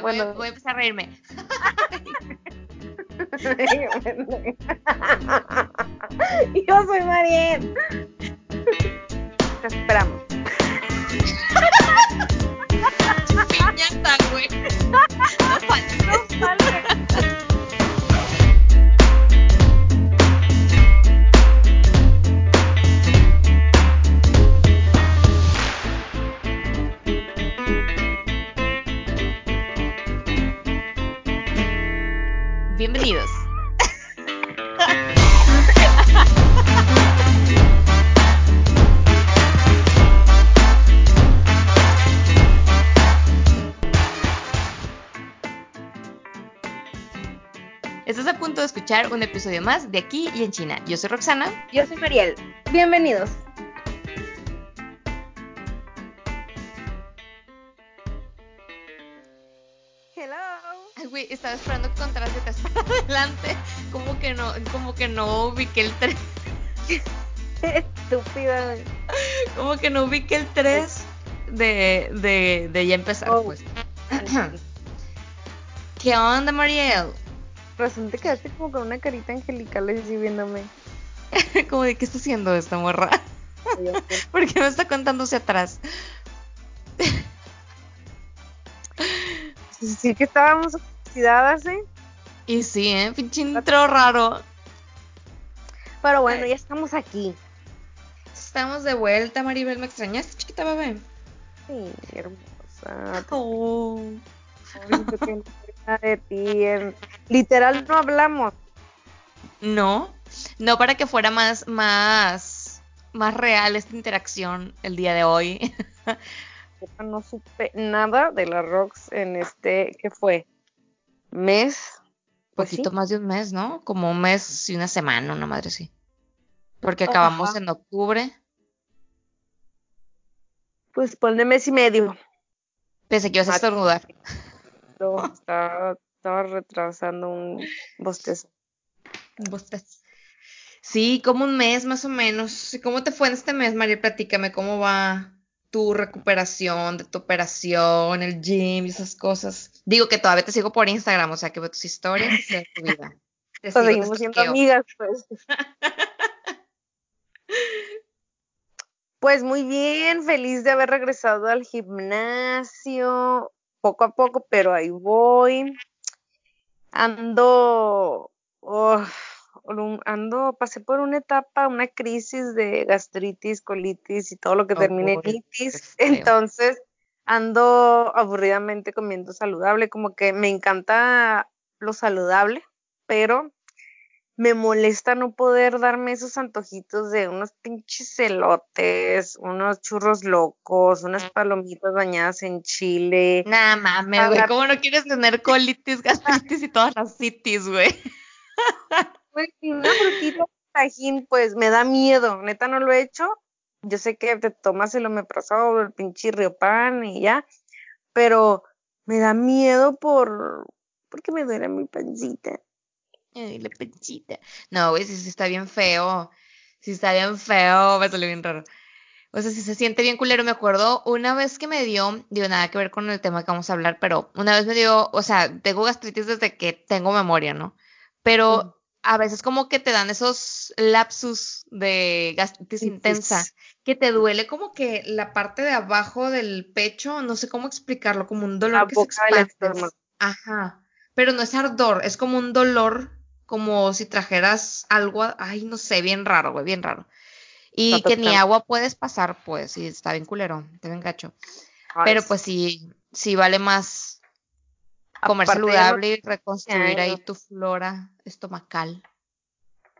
bueno. voy, a empezar a reírme. Yo soy Mariel. Te esperamos. Piñata, güey. Escuchar un episodio más de Aquí y en China. Yo soy Roxana. Yo soy Mariel. Bienvenidos. estaba esperando que contaras de atrás para adelante. Como que no, como que no ubiqué el 3. Estúpida. Como que no ubiqué el 3 de, de, de ya empezar, oh. pues. ¿Qué onda, Mariel? Resulta que quedaste como con una carita angelical así viéndome. como de qué está haciendo esta morra. ¿Por qué me está contando hacia atrás? sí que estábamos y sí, ¿eh? Pinche intro raro. Pero bueno, ya estamos aquí. Estamos de vuelta, Maribel. ¿Me extrañaste, chiquita bebé? Sí, hermosa. Oh. de ti. Literal no hablamos. No, no para que fuera más, más, más real esta interacción el día de hoy. no supe nada de la Rocks en este, ¿qué fue? mes. Pues poquito más de un mes, ¿no? Como un mes y una semana, una madre sí. Porque acabamos en octubre. Pues ponle mes y medio. Pensé que ibas a estornudar. No, estaba, estaba retrasando un bostezo. Un bostezo. Sí, como un mes más o menos. ¿Cómo te fue en este mes, María? Platícame, ¿cómo va tu recuperación de tu operación, el gym y esas cosas. Digo que todavía te sigo por Instagram, o sea, que veo tus historias de tu vida. Te pues seguimos siendo amigas, pues. pues muy bien, feliz de haber regresado al gimnasio, poco a poco, pero ahí voy. Ando, ando, pasé por una etapa, una crisis de gastritis, colitis y todo lo que termine en itis. Entonces, ando aburridamente comiendo saludable, como que me encanta lo saludable, pero me molesta no poder darme esos antojitos de unos pinches celotes, unos churros locos, unas palomitas bañadas en chile. Nada mames, güey, ¿cómo no quieres tener colitis, gastritis y todas las citis, güey? Pues una frutita tajín, pues me da miedo, neta no lo he hecho. Yo sé que te tomas el omeprazol, el pinche pan y ya, pero me da miedo por porque me duele mi pancita. Ay, la pancita. No, güey, si, está bien feo. Si está bien feo, me salió bien raro. O sea, si se siente bien culero, me acuerdo una vez que me dio, digo, nada que ver con el tema que vamos a hablar, pero una vez me dio, o sea, tengo gastritis desde que tengo memoria, ¿no? Pero a veces como que te dan esos lapsus de gastritis intensa, que te duele como que la parte de abajo del pecho, no sé cómo explicarlo, como un dolor que se expande. Ajá, pero no es ardor, es como un dolor, como si trajeras algo, ay, no sé, bien raro, güey, bien raro. Y que ni agua puedes pasar, pues, y está bien culero, te ven gacho. pero pues sí, sí vale más comer saludable y reconstruir ahí tu flora estomacal.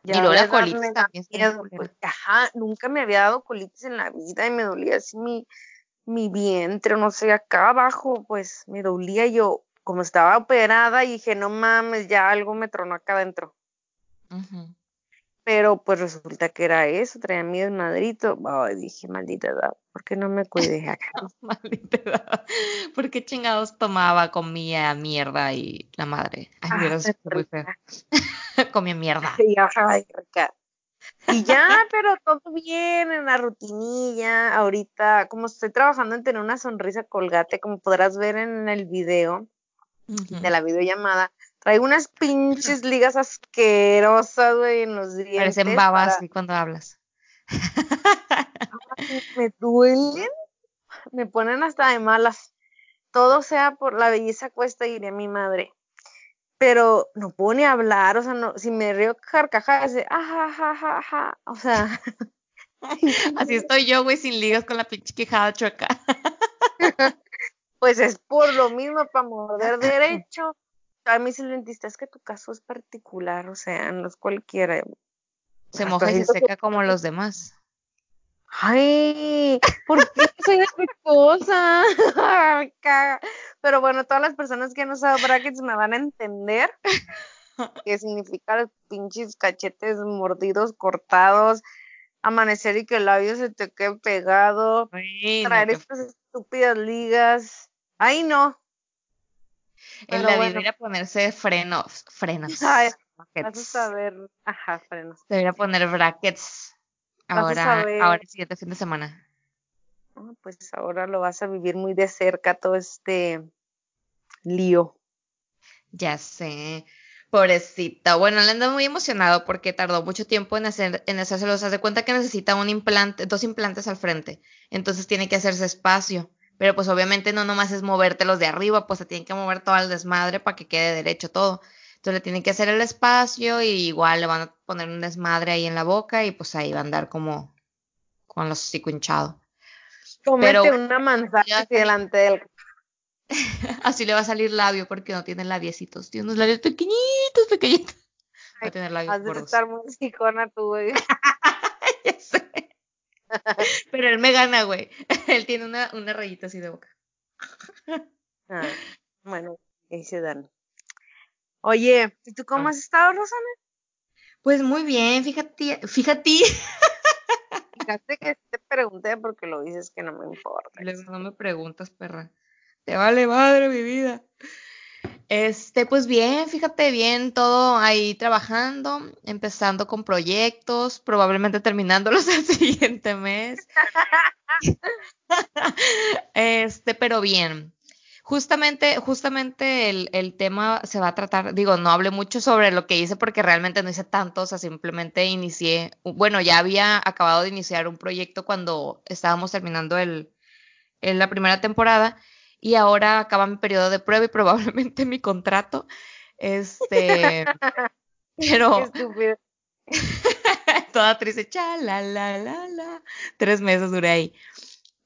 y luego la colitis también. Pues, ajá, nunca me había dado colitis en la vida y me dolía así mi, mi vientre, no sé, acá abajo, pues me dolía yo, como estaba operada, y dije, no mames, ya algo me tronó acá adentro. Pero pues resulta que era eso, traía miedo en madrito. Ay, dije, maldita edad, ¿por qué no me cuidé acá? maldita edad. ¿Por qué chingados tomaba, comía mierda y la madre? Ay, ah, mira, muy feo. comía mierda. Y ya, pero todo bien en la rutinilla. Ahorita, como estoy trabajando en tener una sonrisa colgate, como podrás ver en el video, de la videollamada, traigo unas pinches ligas asquerosas, güey, en los dientes. Parecen babas cuando hablas. me duelen, me ponen hasta de malas. Todo sea por la belleza cuesta, diría mi madre. Pero no puedo ni hablar, o sea, no, si me río carcajadas, de, ajá, o sea. Así estoy yo, güey, sin ligas con la pinche quejada chueca. pues es por lo mismo, para morder derecho. A mí el dentista es que tu caso es particular, o sea, no es cualquiera. Se moja y se seca como los demás. Ay, ¿por qué soy defectuosa? Pero bueno, todas las personas que han usado brackets me van a entender qué significa los pinches cachetes mordidos, cortados, amanecer y que el labio se te quede pegado, traer estas estúpidas ligas. Ay, no. En la vida debería ponerse frenos, frenos. Ay, vas a ver, ajá, frenos. Debería poner brackets ahora, ahora el siguiente fin de semana. Ah, pues ahora lo vas a vivir muy de cerca todo este lío. Ya sé. Pobrecita. Bueno, le anda muy emocionado porque tardó mucho tiempo en hacer, en hacérselo. Se hace cuenta que necesita un implante, dos implantes al frente. Entonces tiene que hacerse espacio. Pero pues obviamente no nomás es movértelos de arriba, pues se tiene que mover todo el desmadre para que quede derecho todo. Entonces le tiene que hacer el espacio y igual le van a poner un desmadre ahí en la boca y pues ahí va a andar como con los hocico hinchado. Pero una manzana así delante del Así le va a salir labio porque no tiene labiecitos. Tiene unos labios pequeñitos, pequeñitos. Va a tener labios Has de estar muy sicona tú, güey. ya sé. Pero él me gana, güey. Él tiene una, una rayita así de boca. Ah, bueno, ahí se dan. Oye, ¿y tú cómo ah. has estado, Rosana? Pues muy bien, fíjate, fíjate. Fíjate que te pregunté porque lo dices que no me importa. No me preguntas, perra. Te vale madre mi vida. Este, pues bien, fíjate bien, todo ahí trabajando, empezando con proyectos, probablemente terminándolos el siguiente mes. este, pero bien. Justamente, justamente el, el, tema se va a tratar, digo, no hablé mucho sobre lo que hice porque realmente no hice tanto, o sea, simplemente inicié, bueno, ya había acabado de iniciar un proyecto cuando estábamos terminando el, la primera temporada y ahora acaba mi periodo de prueba y probablemente mi contrato. Este, pero toda triste, cha, la, la, la, la. Tres meses duré ahí.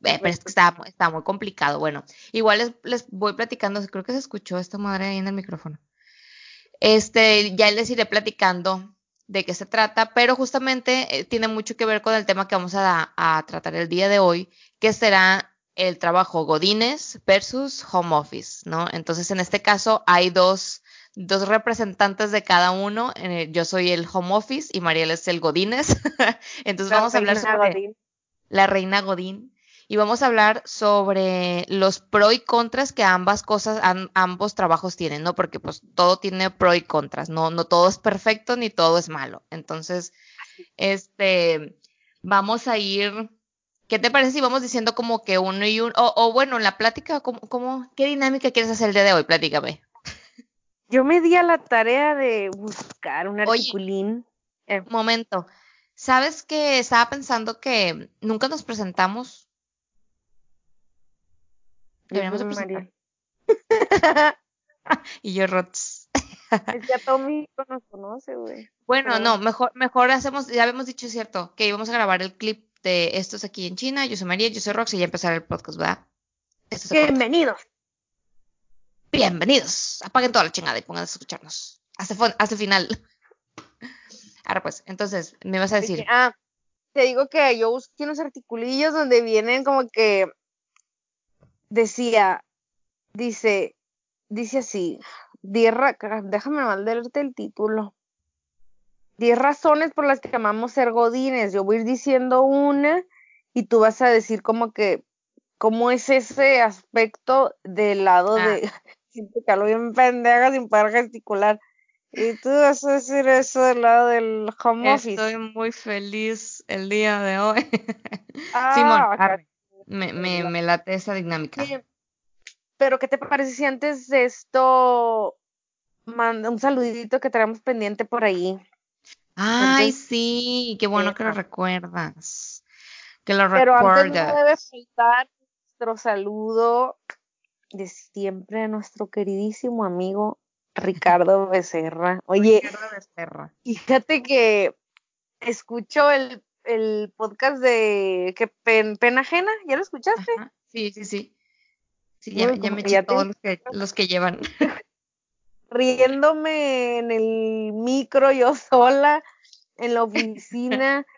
Eh, pero es que está, está, muy complicado. Bueno, igual les, les, voy platicando, creo que se escuchó esta madre ahí en el micrófono. Este, ya les iré platicando de qué se trata, pero justamente eh, tiene mucho que ver con el tema que vamos a, a tratar el día de hoy, que será el trabajo Godines versus Home Office, ¿no? Entonces, en este caso hay dos, dos representantes de cada uno. Yo soy el Home Office y Mariel es el Godines. Entonces, vamos a hablar sobre la reina Godín y vamos a hablar sobre los pro y contras que ambas cosas, ambos trabajos tienen, ¿no? Porque pues todo tiene pro y contras, no, no todo es perfecto ni todo es malo. Entonces, este, vamos a ir ¿Qué te parece si vamos diciendo como que uno y uno, o, bueno, en la plática, ¿cómo, qué dinámica quieres hacer el día de hoy? Platícame. Yo me di a la tarea de buscar un articulín. Eh. Momento. ¿Sabes que estaba pensando que nunca nos presentamos? Deberíamos presentar. y yo, Rots. ya todo México nos conoce, güey. Bueno, no, mejor, mejor hacemos, ya habíamos dicho, cierto, que íbamos a grabar el clip de estos aquí en China. Yo soy María, yo soy Rox y ya empezar el podcast, ¿verdad? Bienvenidos. Bienvenidos. Apaguen toda la chingada y pongan a escucharnos. Hasta, hasta el final. Ahora pues, entonces, me vas a decir. Ah, te digo que yo busqué unos articulillos donde vienen como que decía, dice, dice así, déjame mal leerte el título. 10 razones por las que amamos ser godines. Yo voy a ir diciendo una y tú vas a decir como que, cómo es ese aspecto del lado de, ah. siempre que bien pendeja sin poder gesticular. Y tú vas a decir eso del lado del home office. Estoy muy feliz el día de hoy. Ah, Simón, me, me, me, late esa dinámica. pero ¿qué te parece si antes de esto manda un saludito que tenemos pendiente por ahí? Ay, sí, qué bueno que lo recuerdas. Que lo Pero antes no debe faltar nuestro saludo de siempre a nuestro queridísimo amigo Ricardo Becerra. Oye, Ricardo Becerra. fíjate que escucho el, el podcast de que Pena Ajena, ¿ya lo escuchaste? Sí, sí, sí. Sí, ya, me eché todos los que, los que llevan. Riéndome en el micro yo sola, en la oficina.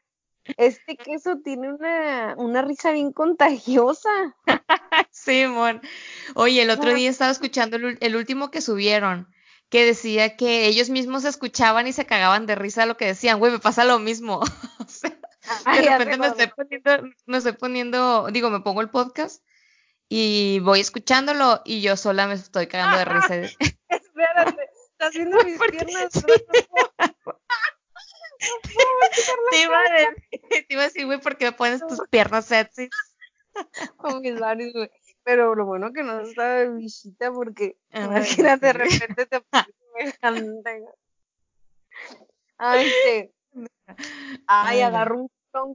Este queso tiene una, una risa bien contagiosa. sí, mon. Oye, el otro día estaba escuchando el, último que subieron, que decía que ellos mismos escuchaban y se cagaban de risa lo que decían. Güey, me pasa lo mismo. o sea, de repente me estoy, poniendo, me estoy poniendo, digo, me pongo el podcast y voy escuchándolo y yo sola me estoy cagando de risa. Espérate, está haciendo mis piernas. te, iba a decir, te iba a decir, güey, ¿por qué me pones tus piernas sexy? Con mis labios, güey. Pero lo bueno que no está de visita porque imagínate de repente te Ay, sí. Ay, agarro un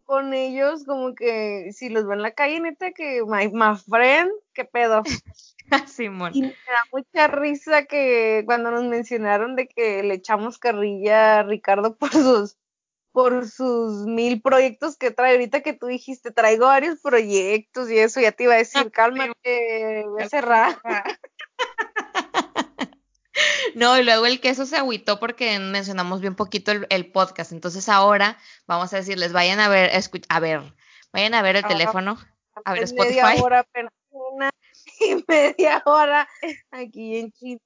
con ellos, como que si los veo en la calle, neta, que my, my friend, qué pedo. Simón. Y me da mucha risa que cuando nos mencionaron de que le echamos carrilla a Ricardo por sus por sus mil proyectos que trae. Ahorita que tú dijiste, traigo varios proyectos y eso, ya te iba a decir, cálmate, voy a cerrar. No, y luego el queso se agüitó porque mencionamos bien poquito el, podcast. Entonces ahora vamos a decirles, vayan a ver, a ver, vayan a ver el teléfono, a ver Spotify. Media hora una y media hora aquí en China.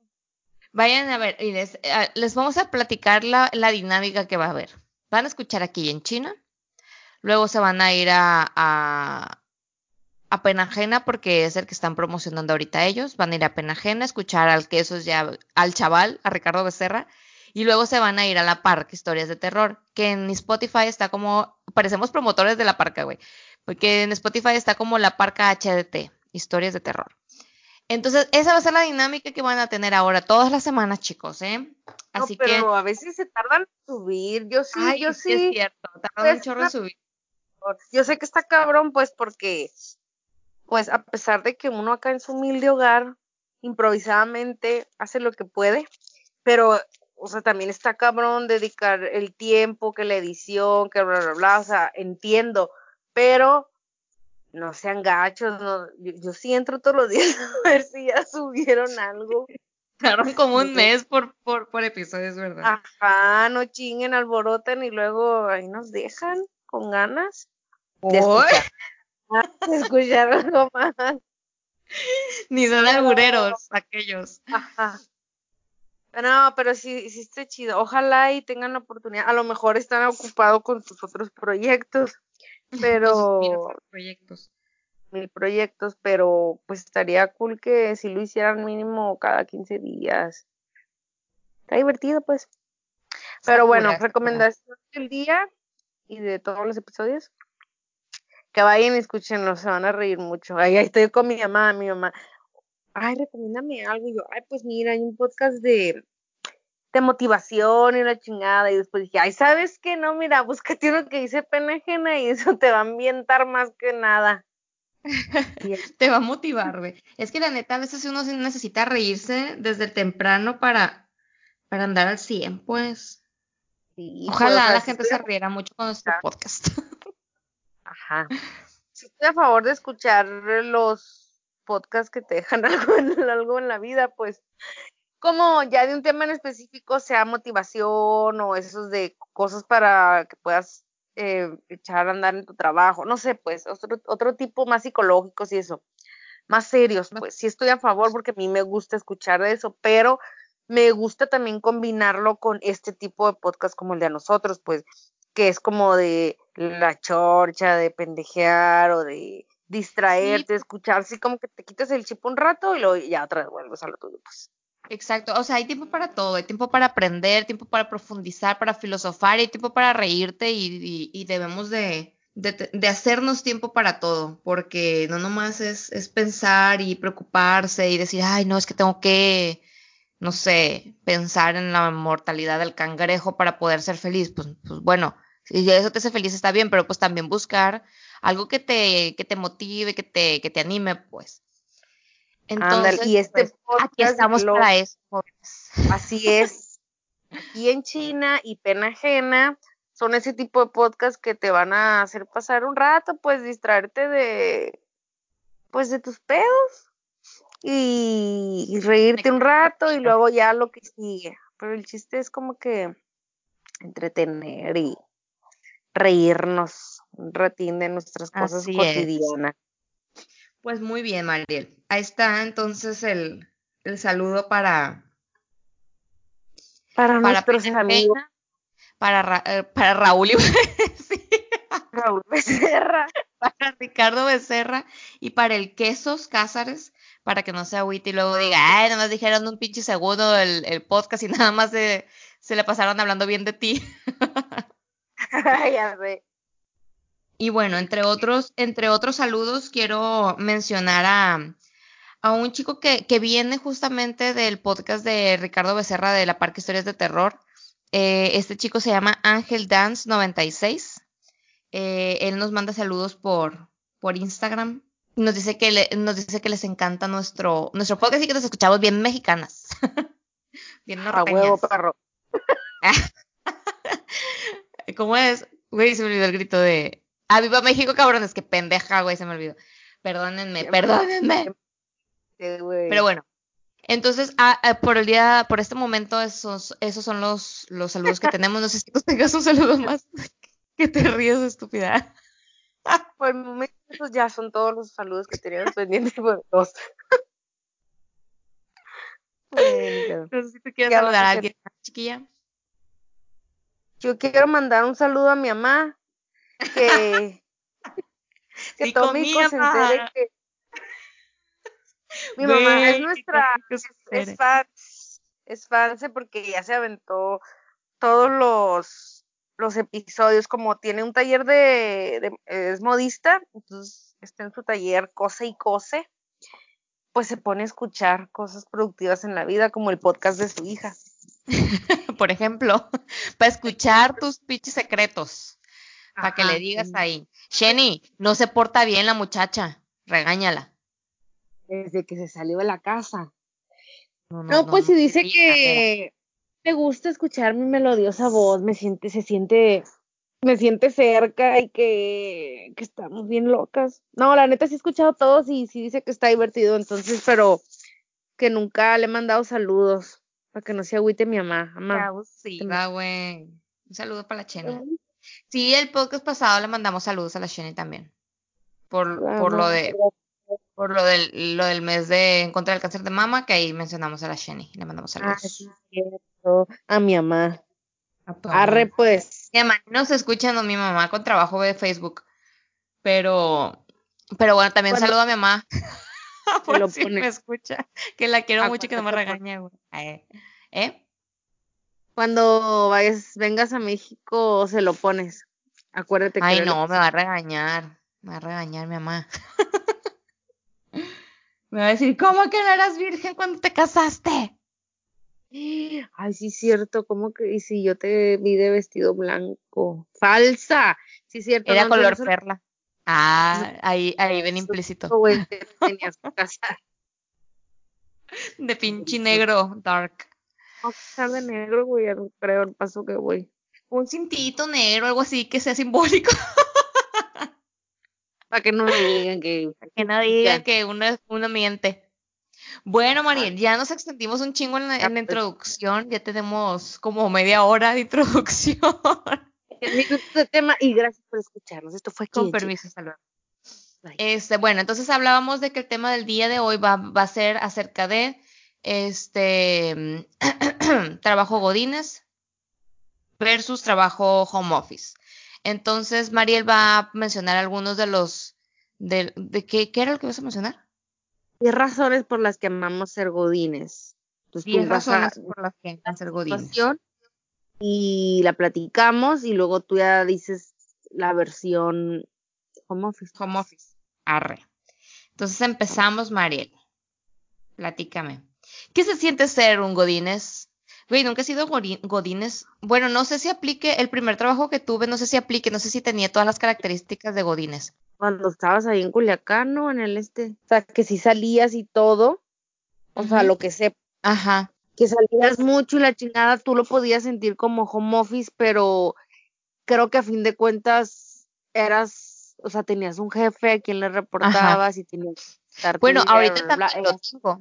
Vayan a ver, y les, eh, les vamos a platicar la, la, dinámica que va a haber. Van a escuchar aquí en China, luego se van a ir a a Penajena porque es el que están promocionando ahorita ellos. Van a ir a Penajena a escuchar al queso ya, al chaval, a Ricardo Becerra. Y luego se van a ir a la parca Historias de Terror, que en Spotify está como, parecemos promotores de la parca, güey, porque en Spotify está como la parca HDT, Historias de Terror. Entonces, esa va a ser la dinámica que van a tener ahora todas las semanas, chicos, ¿eh? Así no, pero a veces se tardan en subir, yo sí, yo sí. Es cierto, tardan un pues, chorro en subir. Yo sé que está cabrón, pues, porque pues a pesar de que uno acá en su humilde hogar improvisadamente hace lo que puede, pero, o sea, también está cabrón dedicar el tiempo, que la edición, que bla, bla, bla, o sea, entiendo, pero no sean gachos, no, yo, sí entro todos los días a ver si ya subieron algo. Claro, como un mes por, por, por episodios, ¿verdad? Ajá, no chinguen, alboroten y luego ahí nos dejan con ganas. De escuchar algo más. Ni son albureros aquellos. Ajá. No, pero sí, sí está chido. Ojalá y tengan la oportunidad. A lo mejor están ocupados con sus otros proyectos, pero... proyectos. Mil proyectos, pero pues estaría cool que si lo hicieran mínimo cada 15 días. Está divertido, pues. Pero bueno, recomendación del día y de todos los episodios que vayan y escúchenlo, se van a reír mucho. Ay, ahí estoy con mi mamá, mi mamá. Ay, recomiéndame algo. Y yo, ay, pues mira, hay un podcast de, de motivación y una chingada. Y después dije, ay, ¿sabes qué? No, mira, búscate uno que dice pena ajena y eso te va a ambientar más que nada. te va a motivar, güey. Es que la neta, a veces uno necesita reírse desde temprano para, para andar al 100, pues. Ojalá pues, la gente se riera mucho con nuestro podcast. Ajá. Si estoy a favor de escuchar los podcasts que te dejan algo en, algo en la vida, pues como ya de un tema en específico, sea motivación o esos de cosas para que puedas eh, echar a andar en tu trabajo, no sé, pues otro, otro tipo más psicológicos y eso, más serios, pues sí estoy a favor porque a mí me gusta escuchar de eso, pero me gusta también combinarlo con este tipo de podcast como el de nosotros, pues que es como de la chorcha, de pendejear o de distraerte, escuchar, así como que te quitas el chip un rato y luego ya otra vez vuelves a lo tuyo, pues. Exacto, o sea, hay tiempo para todo, hay tiempo para aprender, tiempo para profundizar, para filosofar, hay tiempo para reírte y, y, debemos de, de, hacernos tiempo para todo, porque no nomás es, es pensar y preocuparse y decir, ay, no, es que tengo que, no sé, pensar en la mortalidad del cangrejo para poder ser feliz. Pues, pues bueno, si eso te hace feliz está bien, pero pues también buscar algo que te, que te motive, que te, que te anime, pues. Entonces, y este pues, aquí estamos para eso. Así es. Aquí en China y pena ajena son ese tipo de podcasts que te van a hacer pasar un rato, pues distraerte de, pues de tus pedos y, reírte un rato y luego ya lo que sigue. Pero el chiste es como que entretener y reírnos un ratín de nuestras cosas cotidianas. Pues muy bien, Mariel. Ahí está entonces el, el saludo para para, para nuestros amigos para, eh, para Raúl y Raúl Becerra, para Ricardo Becerra y para el Quesos Cázares, para que no se agüite y luego diga, ay, nada más dijeron un pinche segundo el, el podcast y nada más se, se le pasaron hablando bien de ti. ya sé. Y bueno, entre otros, entre otros saludos, quiero mencionar a, a un chico que, que viene justamente del podcast de Ricardo Becerra de la Parque Historias de Terror. Eh, este chico se llama Ángel Dance 96. Eh, él nos manda saludos por, por Instagram. Nos dice que nos dice que les encanta nuestro, nuestro podcast y que nos escuchamos bien mexicanas. bien norteñas. A huevo, perro. ¿Cómo es? Güey, se me olvidó el grito de ¡Ah, viva México, cabrones! ¡Qué pendeja, güey! Se me olvidó. Perdónenme, perdónenme. Pero bueno, entonces, ah, ah, por el día, por este momento, esos, esos son los, los saludos que tenemos. No sé si tú tengas un saludo más que te ríes, estúpida. Por el momento, esos ya son todos los saludos que teníamos pendientes por dos. no sé si tú quieres saludar a alguien, chiquilla. Yo quiero mandar un saludo a mi mamá, que, que sí, Tómico se entere que mi mamá es nuestra, es, fan, es fan porque ya se aventó todos los, los episodios, como tiene un taller de, es modista, entonces está en su taller, cose y cose, pues se pone a escuchar cosas productivas en la vida, como el podcast de su hija. Por ejemplo, para escuchar tus pinches secretos, para que le digas ahí, Jenny, no se porta bien la muchacha, regáñala desde que se salió de la casa. No, pues si dice que me gusta escuchar mi melodiosa voz, me siente, se siente, me siente cerca y que, que estamos bien locas. No, la neta sí he escuchado todos y sí dice que está divertido, entonces, pero que nunca le he mandado saludos para que no se agüite mi mamá. mamá sí, va, güey. Un saludo para la Chena. Sí, el podcast pasado le mandamos saludos a la Chena también. Por, por lo de por lo del, lo del mes de en contra del cáncer de mama, que ahí mencionamos a la Jenny, le mandamos saludos. Ah. A mi mamá. Arre, pues. Mi mamá no se escuchando mi mamá con trabajo de Facebook. Pero, pero bueno, también saludo a mi mamá. por lo si me escucha. Que la quiero mucho y que no me regañe, güey. ¿Eh? Cuando vayas, vengas a México, se lo pones. Acuérdate que. Ay, no, me va a regañar. Me va a regañar mi mamá. Me va a decir, ¿cómo que no eras virgen cuando te casaste? Ay, sí, cierto, ¿cómo que? Y si yo te vi de vestido blanco. Falsa. Sí, cierto. Era color perla. Ah, ahí, ahí ven implícito. tenías que casar. De pinche negro, dark. A casar de negro, güey, creo el paso que voy. Un cintito negro, algo así que sea simbólico. Para que no digan que. que no digan que uno, uno miente. Bueno, Mariel, ya nos extendimos un chingo en la, en la introducción. Ya tenemos como media hora de introducción. de tema y gracias por escucharnos. Esto fue Con permiso, hasta Este, bueno, entonces hablábamos de que el tema del día de hoy va, va a ser acerca de este trabajo Godines versus trabajo home office. Entonces, Mariel va a mencionar algunos de los, de, de qué, ¿qué era lo que vas a mencionar? Diez razones por las que amamos ser godines. Diez razones por las que amamos ser godines. Y la platicamos y luego tú ya dices la versión home office. Home office. Arre. Entonces empezamos, Mariel. Platícame. ¿Qué se siente ser un Godines? Güey, nunca he sido Godines. Bueno, no sé si aplique el primer trabajo que tuve, no sé si aplique, no sé si tenía todas las características de Godines. Cuando estabas ahí en Culiacán, ¿no? En el este. O sea, que si salías y todo. O sea, lo que sé. Ajá. Que salías mucho y la chingada, tú lo podías sentir como home office, pero creo que a fin de cuentas eras, o sea, tenías un jefe a quien le reportabas y tenías bueno, ahorita también lo tengo.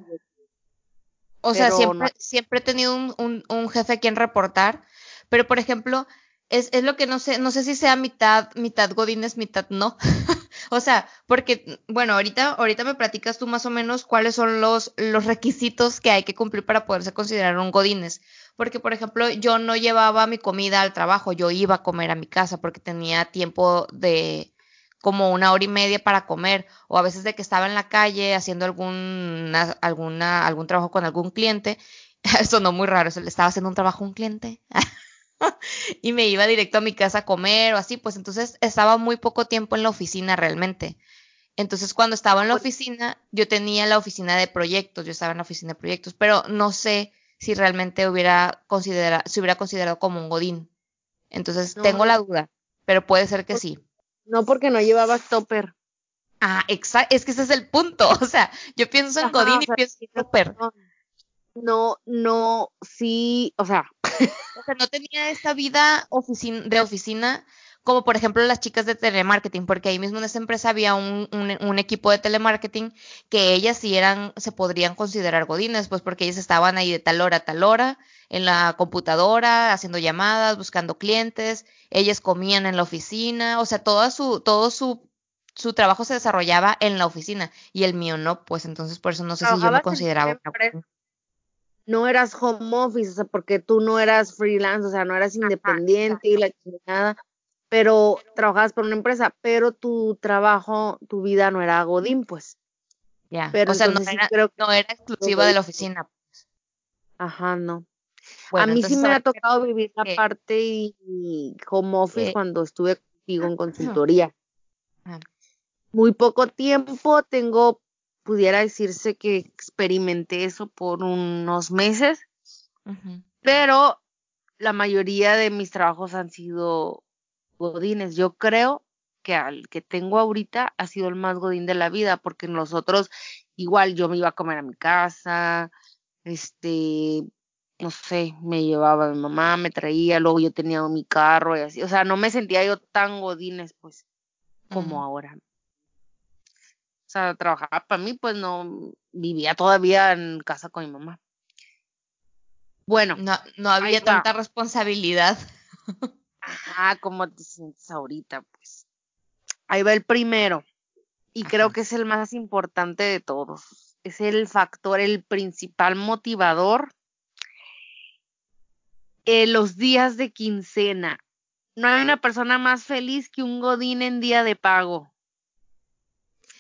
O sea, siempre, siempre he tenido un, un, jefe a quien reportar, pero por ejemplo, es, es, lo que no sé, no sé si sea mitad, mitad Godines, mitad no. o sea, porque, bueno, ahorita, ahorita me platicas tú más o menos cuáles son los, los requisitos que hay que cumplir para poderse considerar un Godines. Porque, por ejemplo, yo no llevaba mi comida al trabajo, yo iba a comer a mi casa porque tenía tiempo de, como una hora y media para comer, o a veces de que estaba en la calle haciendo algún, alguna, algún trabajo con algún cliente, eso no muy raro, le estaba haciendo un trabajo a un cliente, y me iba directo a mi casa a comer o así, pues entonces estaba muy poco tiempo en la oficina realmente. Entonces cuando estaba en la oficina, yo tenía la oficina de proyectos, yo estaba en la oficina de proyectos, pero no sé si realmente hubiera considerado, se hubiera considerado como un godín. Entonces tengo la duda, pero puede ser que sí. No porque no llevabas topper. Ah, exacto, es que ese es el punto. O sea, yo pienso en Godín y pienso en topper. No, no, sí, o sea. O sea, no tenía esta vida de oficina como por ejemplo las chicas de telemarketing, porque ahí mismo en esa empresa había un, un, equipo de telemarketing que ellas sí eran, se podrían considerar godines, pues porque ellas estaban ahí de tal hora a tal hora en la computadora, haciendo llamadas, buscando clientes, ellas comían en la oficina, o sea, todo su, todo su, su trabajo se desarrollaba en la oficina y el mío no, pues entonces por eso no sé si yo me consideraba no eras home office, o sea, porque tú no eras freelance, o sea, no eras independiente y la chingada pero trabajabas por una empresa, pero tu trabajo, tu vida no era Godín, pues. Ya, o sea, no era, no era exclusiva de la oficina. Pues. Ajá, no. A mí sí me ha tocado vivir la parte y, home office cuando estuve contigo en consultoría. Ah. Muy poco tiempo tengo, pudiera decirse que experimenté eso por unos meses, pero la mayoría de mis trabajos han sido godines. Yo creo que al que tengo ahorita ha sido el más godín de la vida, porque nosotros, igual yo me iba a comer a mi casa, este, no sé, me llevaba mi mamá, me traía, luego yo tenía mi carro y así, o sea, no me sentía yo tan godines, pues, como ahora. O sea, trabajaba para mí, pues no, vivía todavía en casa con mi mamá. Bueno. No, no había tanta responsabilidad. Ajá, ¿cómo te sientes ahorita? Pues ahí va el primero. Y creo que es el más importante de todos. Es el factor, el principal motivador. Eh, los días de quincena. No hay una persona más feliz que un godín en día de pago.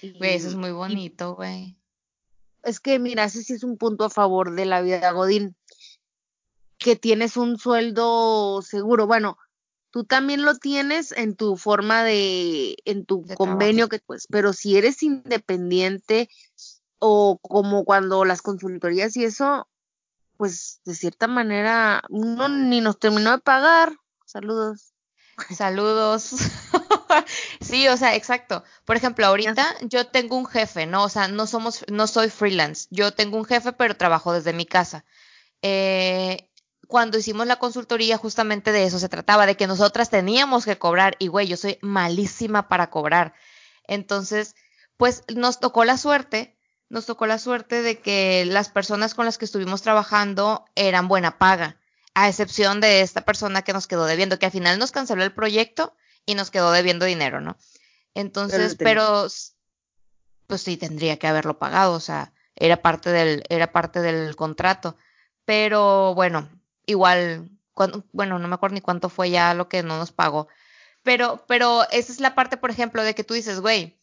Güey, eso es muy bonito, güey. Es que, mira, ese sí es un punto a favor de la vida de Godín. Que tienes un sueldo seguro. Bueno, tú también lo tienes en tu forma de, en tu convenio, que pues, pero si eres independiente o como cuando las consultorías y eso, pues de cierta manera uno ni nos terminó de pagar. Saludos. Saludos. sí, o sea, exacto. Por ejemplo, ahorita yo tengo un jefe, ¿no? O sea, no somos, no soy freelance. Yo tengo un jefe, pero trabajo desde mi casa. Eh, cuando hicimos la consultoría, justamente de eso se trataba, de que nosotras teníamos que cobrar. Y güey, yo soy malísima para cobrar. Entonces, pues nos tocó la suerte, nos tocó la suerte de que las personas con las que estuvimos trabajando eran buena paga, a excepción de esta persona que nos quedó debiendo, que al final nos canceló el proyecto y nos quedó debiendo dinero, ¿no? Entonces, pero, pues sí, tendría que haberlo pagado, o sea, era parte del, era parte del contrato. Pero bueno, igual, bueno, no me acuerdo ni cuánto fue ya lo que no nos pagó. Pero, pero esa es la parte, por ejemplo, de que tú dices, güey,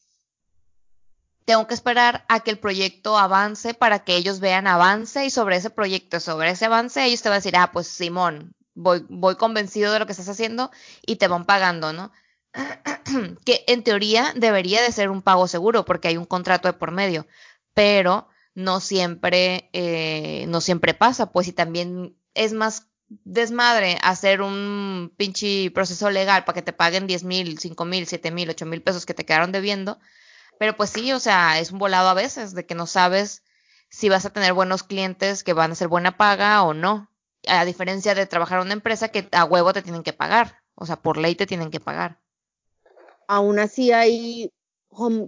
tengo que esperar a que el proyecto avance para que ellos vean avance y sobre ese proyecto, sobre ese avance, ellos te van a decir, ah, pues Simón, voy, voy convencido de lo que estás haciendo y te van pagando, ¿no? que en teoría debería de ser un pago seguro porque hay un contrato de por medio, pero no siempre, eh, no siempre pasa, pues y también es más desmadre hacer un pinche proceso legal para que te paguen 10 mil, 5 mil, 7 mil, 8 mil pesos que te quedaron debiendo. Pero pues sí, o sea, es un volado a veces de que no sabes si vas a tener buenos clientes que van a hacer buena paga o no. A diferencia de trabajar en una empresa que a huevo te tienen que pagar. O sea, por ley te tienen que pagar. Aún así hay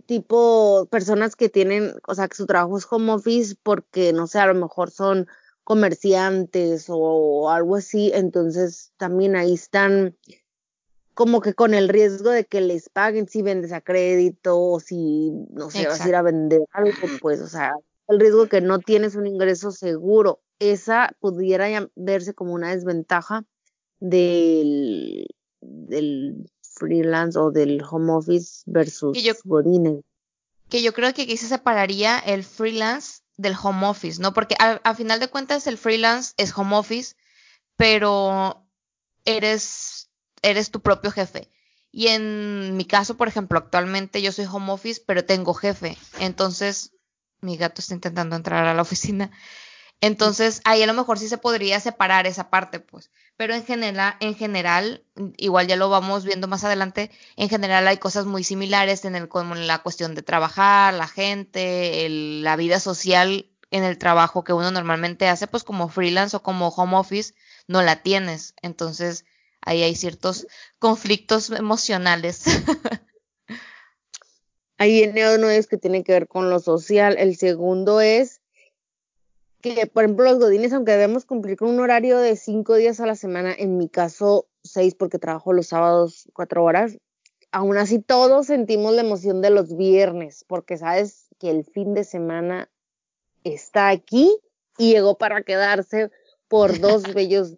tipo personas que tienen, o sea, que su trabajo es home office porque, no sé, a lo mejor son comerciantes o algo así, entonces también ahí están como que con el riesgo de que les paguen si vendes a crédito o si, no sé, vas a ir a vender algo, pues, o sea, el riesgo que no tienes un ingreso seguro. Esa pudiera verse como una desventaja del, del freelance o del home office versus que yo, Que yo creo que aquí se separaría el freelance del home office, ¿no? Porque a, final de cuentas el freelance es home office, pero eres, eres tu propio jefe. Y en mi caso, por ejemplo, actualmente yo soy home office, pero tengo jefe. Entonces, mi gato está intentando entrar a la oficina. Entonces, ahí a lo mejor sí se podría separar esa parte, pues. Pero en general, en general, igual ya lo vamos viendo más adelante, en general hay cosas muy similares en el, como en la cuestión de trabajar, la gente, la vida social en el trabajo que uno normalmente hace, pues como freelance o como home office, no la tienes. Entonces, ahí hay ciertos conflictos emocionales. ahí viene uno es que tiene que ver con lo social. El segundo es que, por ejemplo, los godines, aunque debemos cumplir con un horario de cinco días a la semana, en mi caso seis porque trabajo los sábados cuatro horas, aún así todos sentimos la emoción de los viernes, porque sabes que el fin de semana está aquí y llegó para quedarse por dos bellos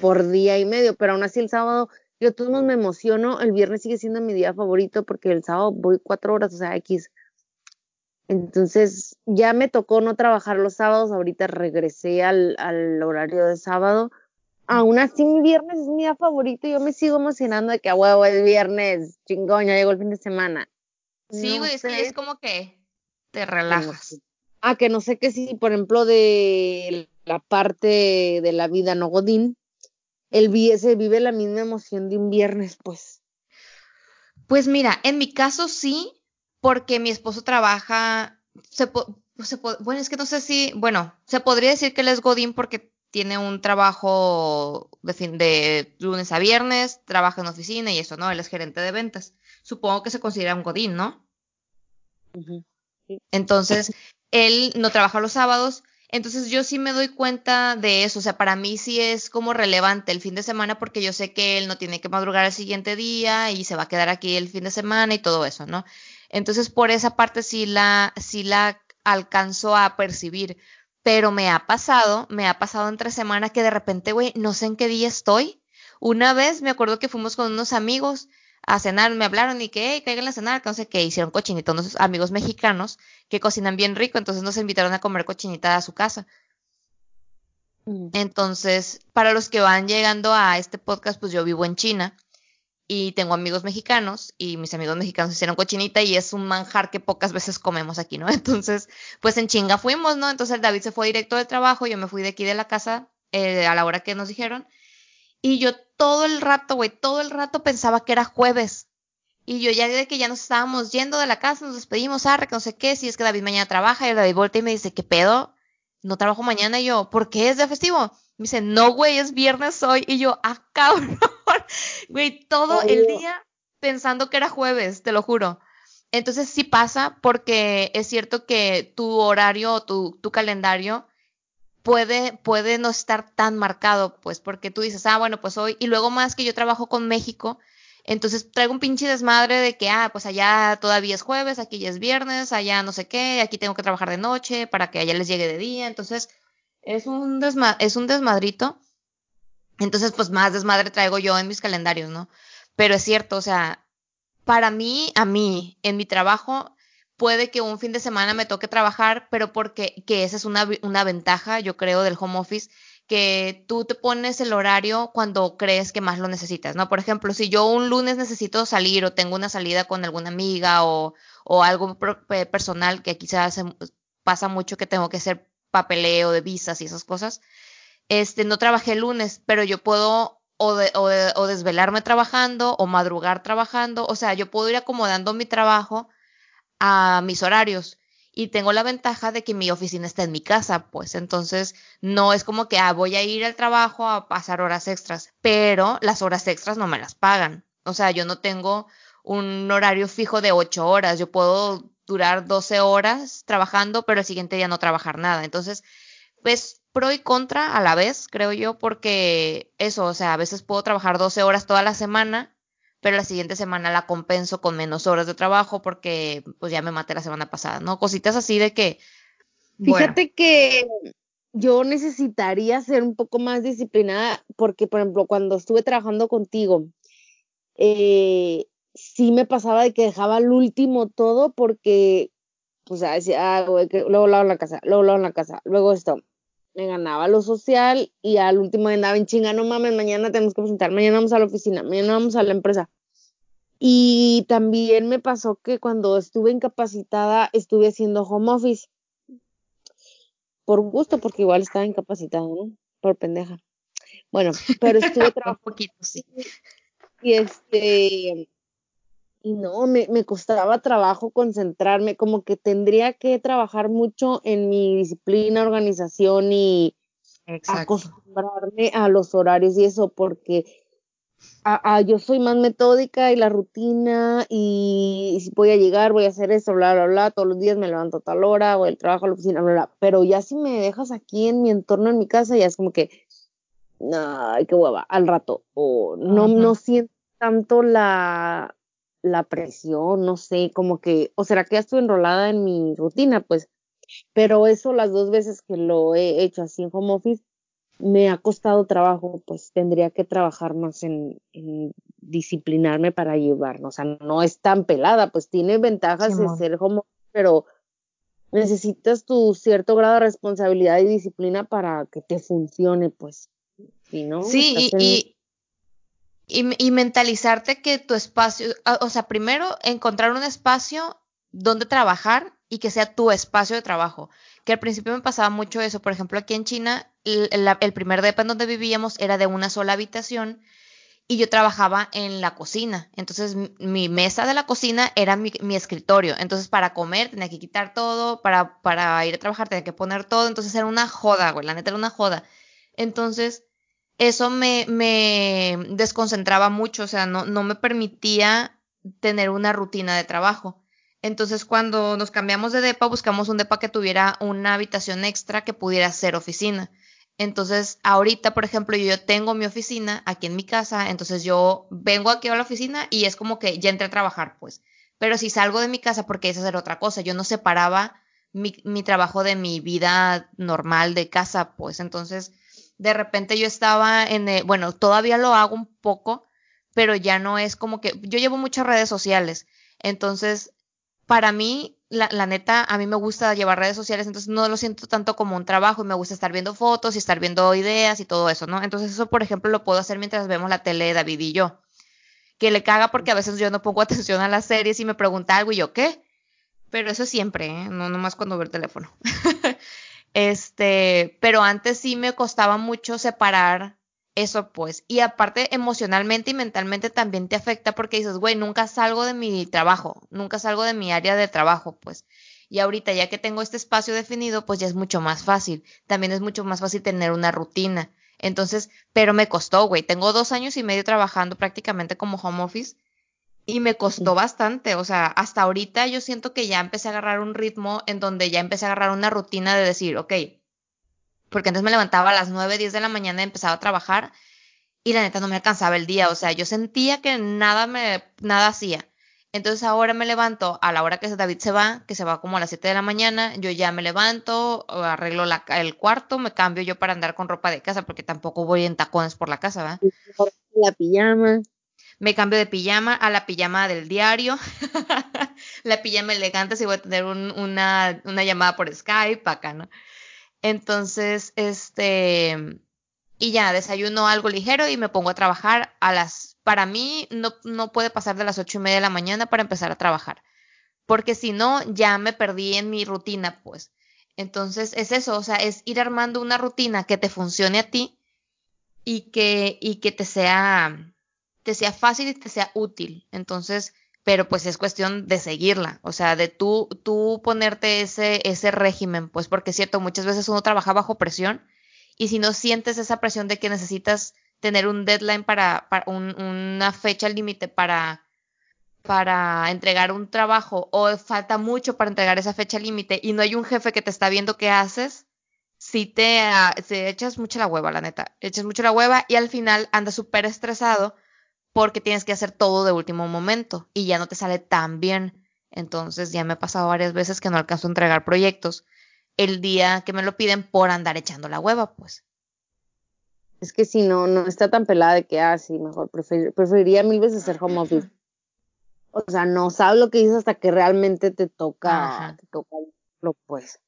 por día y medio, pero aún así el sábado yo todos me emociono, el viernes sigue siendo mi día favorito porque el sábado voy cuatro horas, o sea, X entonces ya me tocó no trabajar los sábados, ahorita regresé al, al horario de sábado. Aún así mi viernes es mi día favorito y yo me sigo emocionando de que a huevo es viernes, chingón, ya llegó el fin de semana. Sí, güey, es que es como que te relajas. Ah, que no sé qué si, por ejemplo, de la parte de la vida no godín, el se vive la misma emoción de un viernes, pues. Pues mira, en mi caso sí, porque mi esposo trabaja, se, se bueno, es que no sé si, bueno, se podría decir que él es Godín porque tiene un trabajo de, fin, de lunes a viernes, trabaja en oficina y eso, ¿no? Él es gerente de ventas. Supongo que se considera un Godín, ¿no? Entonces, él no trabaja los sábados, entonces yo sí me doy cuenta de eso, o sea, para mí sí es como relevante el fin de semana porque yo sé que él no tiene que madrugar el siguiente día y se va a quedar aquí el fin de semana y todo eso, ¿no? Entonces, por esa parte sí la, sí la alcanzo a percibir. Pero me ha pasado, me ha pasado entre semanas que de repente, güey, no sé en qué día estoy. Una vez me acuerdo que fuimos con unos amigos a cenar, me hablaron y que, hey, caigan a cenar, que no sé qué, hicieron cochinita, unos amigos mexicanos que cocinan bien rico, entonces nos invitaron a comer cochinita a su casa. Mm. Entonces, para los que van llegando a este podcast, pues yo vivo en China y tengo amigos mexicanos y mis amigos mexicanos hicieron cochinita y es un manjar que pocas veces comemos aquí, ¿no? Entonces, pues en chinga fuimos, ¿no? Entonces el David se fue directo del trabajo, yo me fui de aquí de la casa eh, a la hora que nos dijeron y yo todo el rato, güey, todo el rato pensaba que era jueves. Y yo ya de que ya nos estábamos yendo de la casa, nos despedimos, arre, que no sé qué, si es que David mañana trabaja y David voltea y me dice, ¿qué pedo? No trabajo mañana y yo, ¿por qué es de festivo? Me dice, no, güey, es viernes hoy. Y yo, ah, cabrón. Güey, todo el día pensando que era jueves, te lo juro. Entonces sí pasa porque es cierto que tu horario o tu, tu calendario puede, puede no estar tan marcado, pues porque tú dices, ah, bueno, pues hoy, y luego más que yo trabajo con México, entonces traigo un pinche desmadre de que, ah, pues allá todavía es jueves, aquí ya es viernes, allá no sé qué, aquí tengo que trabajar de noche para que allá les llegue de día, entonces es un, es un desmadrito. Entonces, pues más desmadre traigo yo en mis calendarios, ¿no? Pero es cierto, o sea, para mí, a mí, en mi trabajo, puede que un fin de semana me toque trabajar, pero porque que esa es una, una ventaja, yo creo, del home office, que tú te pones el horario cuando crees que más lo necesitas, ¿no? Por ejemplo, si yo un lunes necesito salir o tengo una salida con alguna amiga o, o algo personal que quizás pasa mucho que tengo que hacer papeleo de visas y esas cosas, este, no trabajé el lunes, pero yo puedo o, o desvelarme trabajando o madrugar trabajando, o sea, yo puedo ir acomodando mi trabajo a mis horarios y tengo la ventaja de que mi oficina está en mi casa, pues entonces no es como que ah, voy a ir al trabajo a pasar horas extras, pero las horas extras no me las pagan. O sea, yo no tengo un horario fijo de ocho horas, yo puedo durar 12 horas trabajando, pero el siguiente día no trabajar nada. Entonces, pues pro y contra a la vez, creo yo, porque eso, o sea, a veces puedo trabajar 12 horas toda la semana pero la siguiente semana la compenso con menos horas de trabajo porque pues ya me maté la semana pasada, ¿no? Cositas así de que... Fíjate que yo necesitaría ser un poco más disciplinada porque, por ejemplo, cuando estuve trabajando contigo, eh, sí me pasaba de que dejaba al último todo porque, pues, decía, ah, güey, que luego lavo en la casa, luego lavo en la casa, luego esto. Me ganaba lo social y al último andaba en chinga, no mames, mañana tenemos que presentar, mañana vamos a la oficina, mañana vamos a la empresa. Y también me pasó que cuando estuve incapacitada estuve haciendo home office. Por gusto, porque igual estaba incapacitada, ¿no? Por pendeja. Bueno, pero estuve trabajando. Un poquito, sí. Y este. Y no, me, me costaba trabajo concentrarme, como que tendría que trabajar mucho en mi disciplina, organización y acostumbrarme a los horarios y eso, porque yo soy más metódica y la rutina y, si voy a llegar, voy a hacer eso, bla, bla, bla, todos los días me levanto a tal hora o el trabajo a la oficina, bla, bla, pero ya si me dejas aquí en mi entorno, en mi casa, ya es como que, ay, qué hueva, al rato, o no, no siento tanto la, la presión, no sé, como que, o será que ya estoy enrolada en mi rutina, pues, pero eso las dos veces que lo he hecho así en home office, me ha costado trabajo, pues tendría que trabajar más en, disciplinarme para llevarlo. O sea, no es tan pelada, pues tiene ventajas de ser como, pero necesitas tu cierto grado de responsabilidad y disciplina para que te funcione, pues. Si no, sí, y, y, y, mentalizarte que tu espacio, o sea, primero encontrar un espacio donde trabajar y que sea tu espacio de trabajo. Que al principio me pasaba mucho eso. Por ejemplo, aquí en China, el, primer depa en donde vivíamos era de una sola habitación y yo trabajaba en la cocina. Entonces, mi mesa de la cocina era mi, escritorio. Entonces, para comer tenía que quitar todo, para, para ir a trabajar tenía que poner todo. Entonces, era una joda, güey. La neta era una joda. Entonces, eso me, me desconcentraba mucho. O sea, no, no me permitía tener una rutina de trabajo. Entonces, cuando nos cambiamos de depa, buscamos un depa que tuviera una habitación extra que pudiera ser oficina. Entonces, ahorita, por ejemplo, yo tengo mi oficina aquí en mi casa, entonces yo vengo aquí a la oficina y es como que ya entré a trabajar, pues. Pero si salgo de mi casa porque es hacer otra cosa, yo no separaba mi, mi trabajo de mi vida normal de casa, pues. Entonces, de repente yo estaba en, bueno, todavía lo hago un poco, pero ya no es como que, yo llevo muchas redes sociales, entonces para mí, la, neta, a mí me gusta llevar redes sociales, entonces no lo siento tanto como un trabajo y me gusta estar viendo fotos y estar viendo ideas y todo eso, ¿no? Entonces eso, por ejemplo, lo puedo hacer mientras vemos la tele David y yo. Que le caga porque a veces yo no pongo atención a las series y me pregunta algo y yo, ¿qué? Pero eso siempre, ¿eh? No nomás cuando veo el teléfono. este, pero antes sí me costaba mucho separar eso pues. Y aparte emocionalmente y mentalmente también te afecta porque dices, güey, nunca salgo de mi trabajo, nunca salgo de mi área de trabajo, pues. Y ahorita ya que tengo este espacio definido, pues ya es mucho más fácil. También es mucho más fácil tener una rutina. Entonces, pero me costó, güey. Tengo dos años y medio trabajando prácticamente como home office y me costó bastante. O sea, hasta ahorita yo siento que ya empecé a agarrar un ritmo en donde ya empecé a agarrar una rutina de decir, ok, porque antes me levantaba a las 9, 10 de la mañana y empezaba a trabajar y la neta no me alcanzaba el día, o sea, yo sentía que nada me, nada hacía. Entonces ahora me levanto a la hora que David se va, que se va como a las 7 de la mañana, yo ya me levanto, arreglo la, el cuarto, me cambio yo para andar con ropa de casa, porque tampoco voy en tacones por la casa, ¿verdad? La pijama. Me cambio de pijama a la pijama del diario, la pijama elegante si voy a tener una, una llamada por Skype acá, ¿no? Entonces, este, y ya desayuno algo ligero y me pongo a trabajar a las, para mí no, no puede pasar de las ocho y media de la mañana para empezar a trabajar, porque si no, ya me perdí en mi rutina, pues. Entonces es eso, o sea, es ir armando una rutina que te funcione a ti y que, y que te sea, te sea fácil y te sea útil. Entonces, pero pues es cuestión de seguirla, o sea, de tú, tú ponerte ese, ese régimen, pues porque es cierto, muchas veces uno trabaja bajo presión y si no sientes esa presión de que necesitas tener un deadline para, para una fecha límite para, para entregar un trabajo o falta mucho para entregar esa fecha límite y no hay un jefe que te está viendo qué haces, si te, te echas mucho la hueva, la neta, echas mucho la hueva y al final andas súper estresado porque tienes que hacer todo de último momento y ya no te sale tan bien. Entonces ya me ha pasado varias veces que no alcanzo a entregar proyectos el día que me lo piden por andar echando la hueva, pues. Es que si no, no está tan pelada de que, ah, sí, mejor preferiría mil veces hacer home office. O sea, no sabes lo que dices hasta que realmente te toca, te toca lo pues.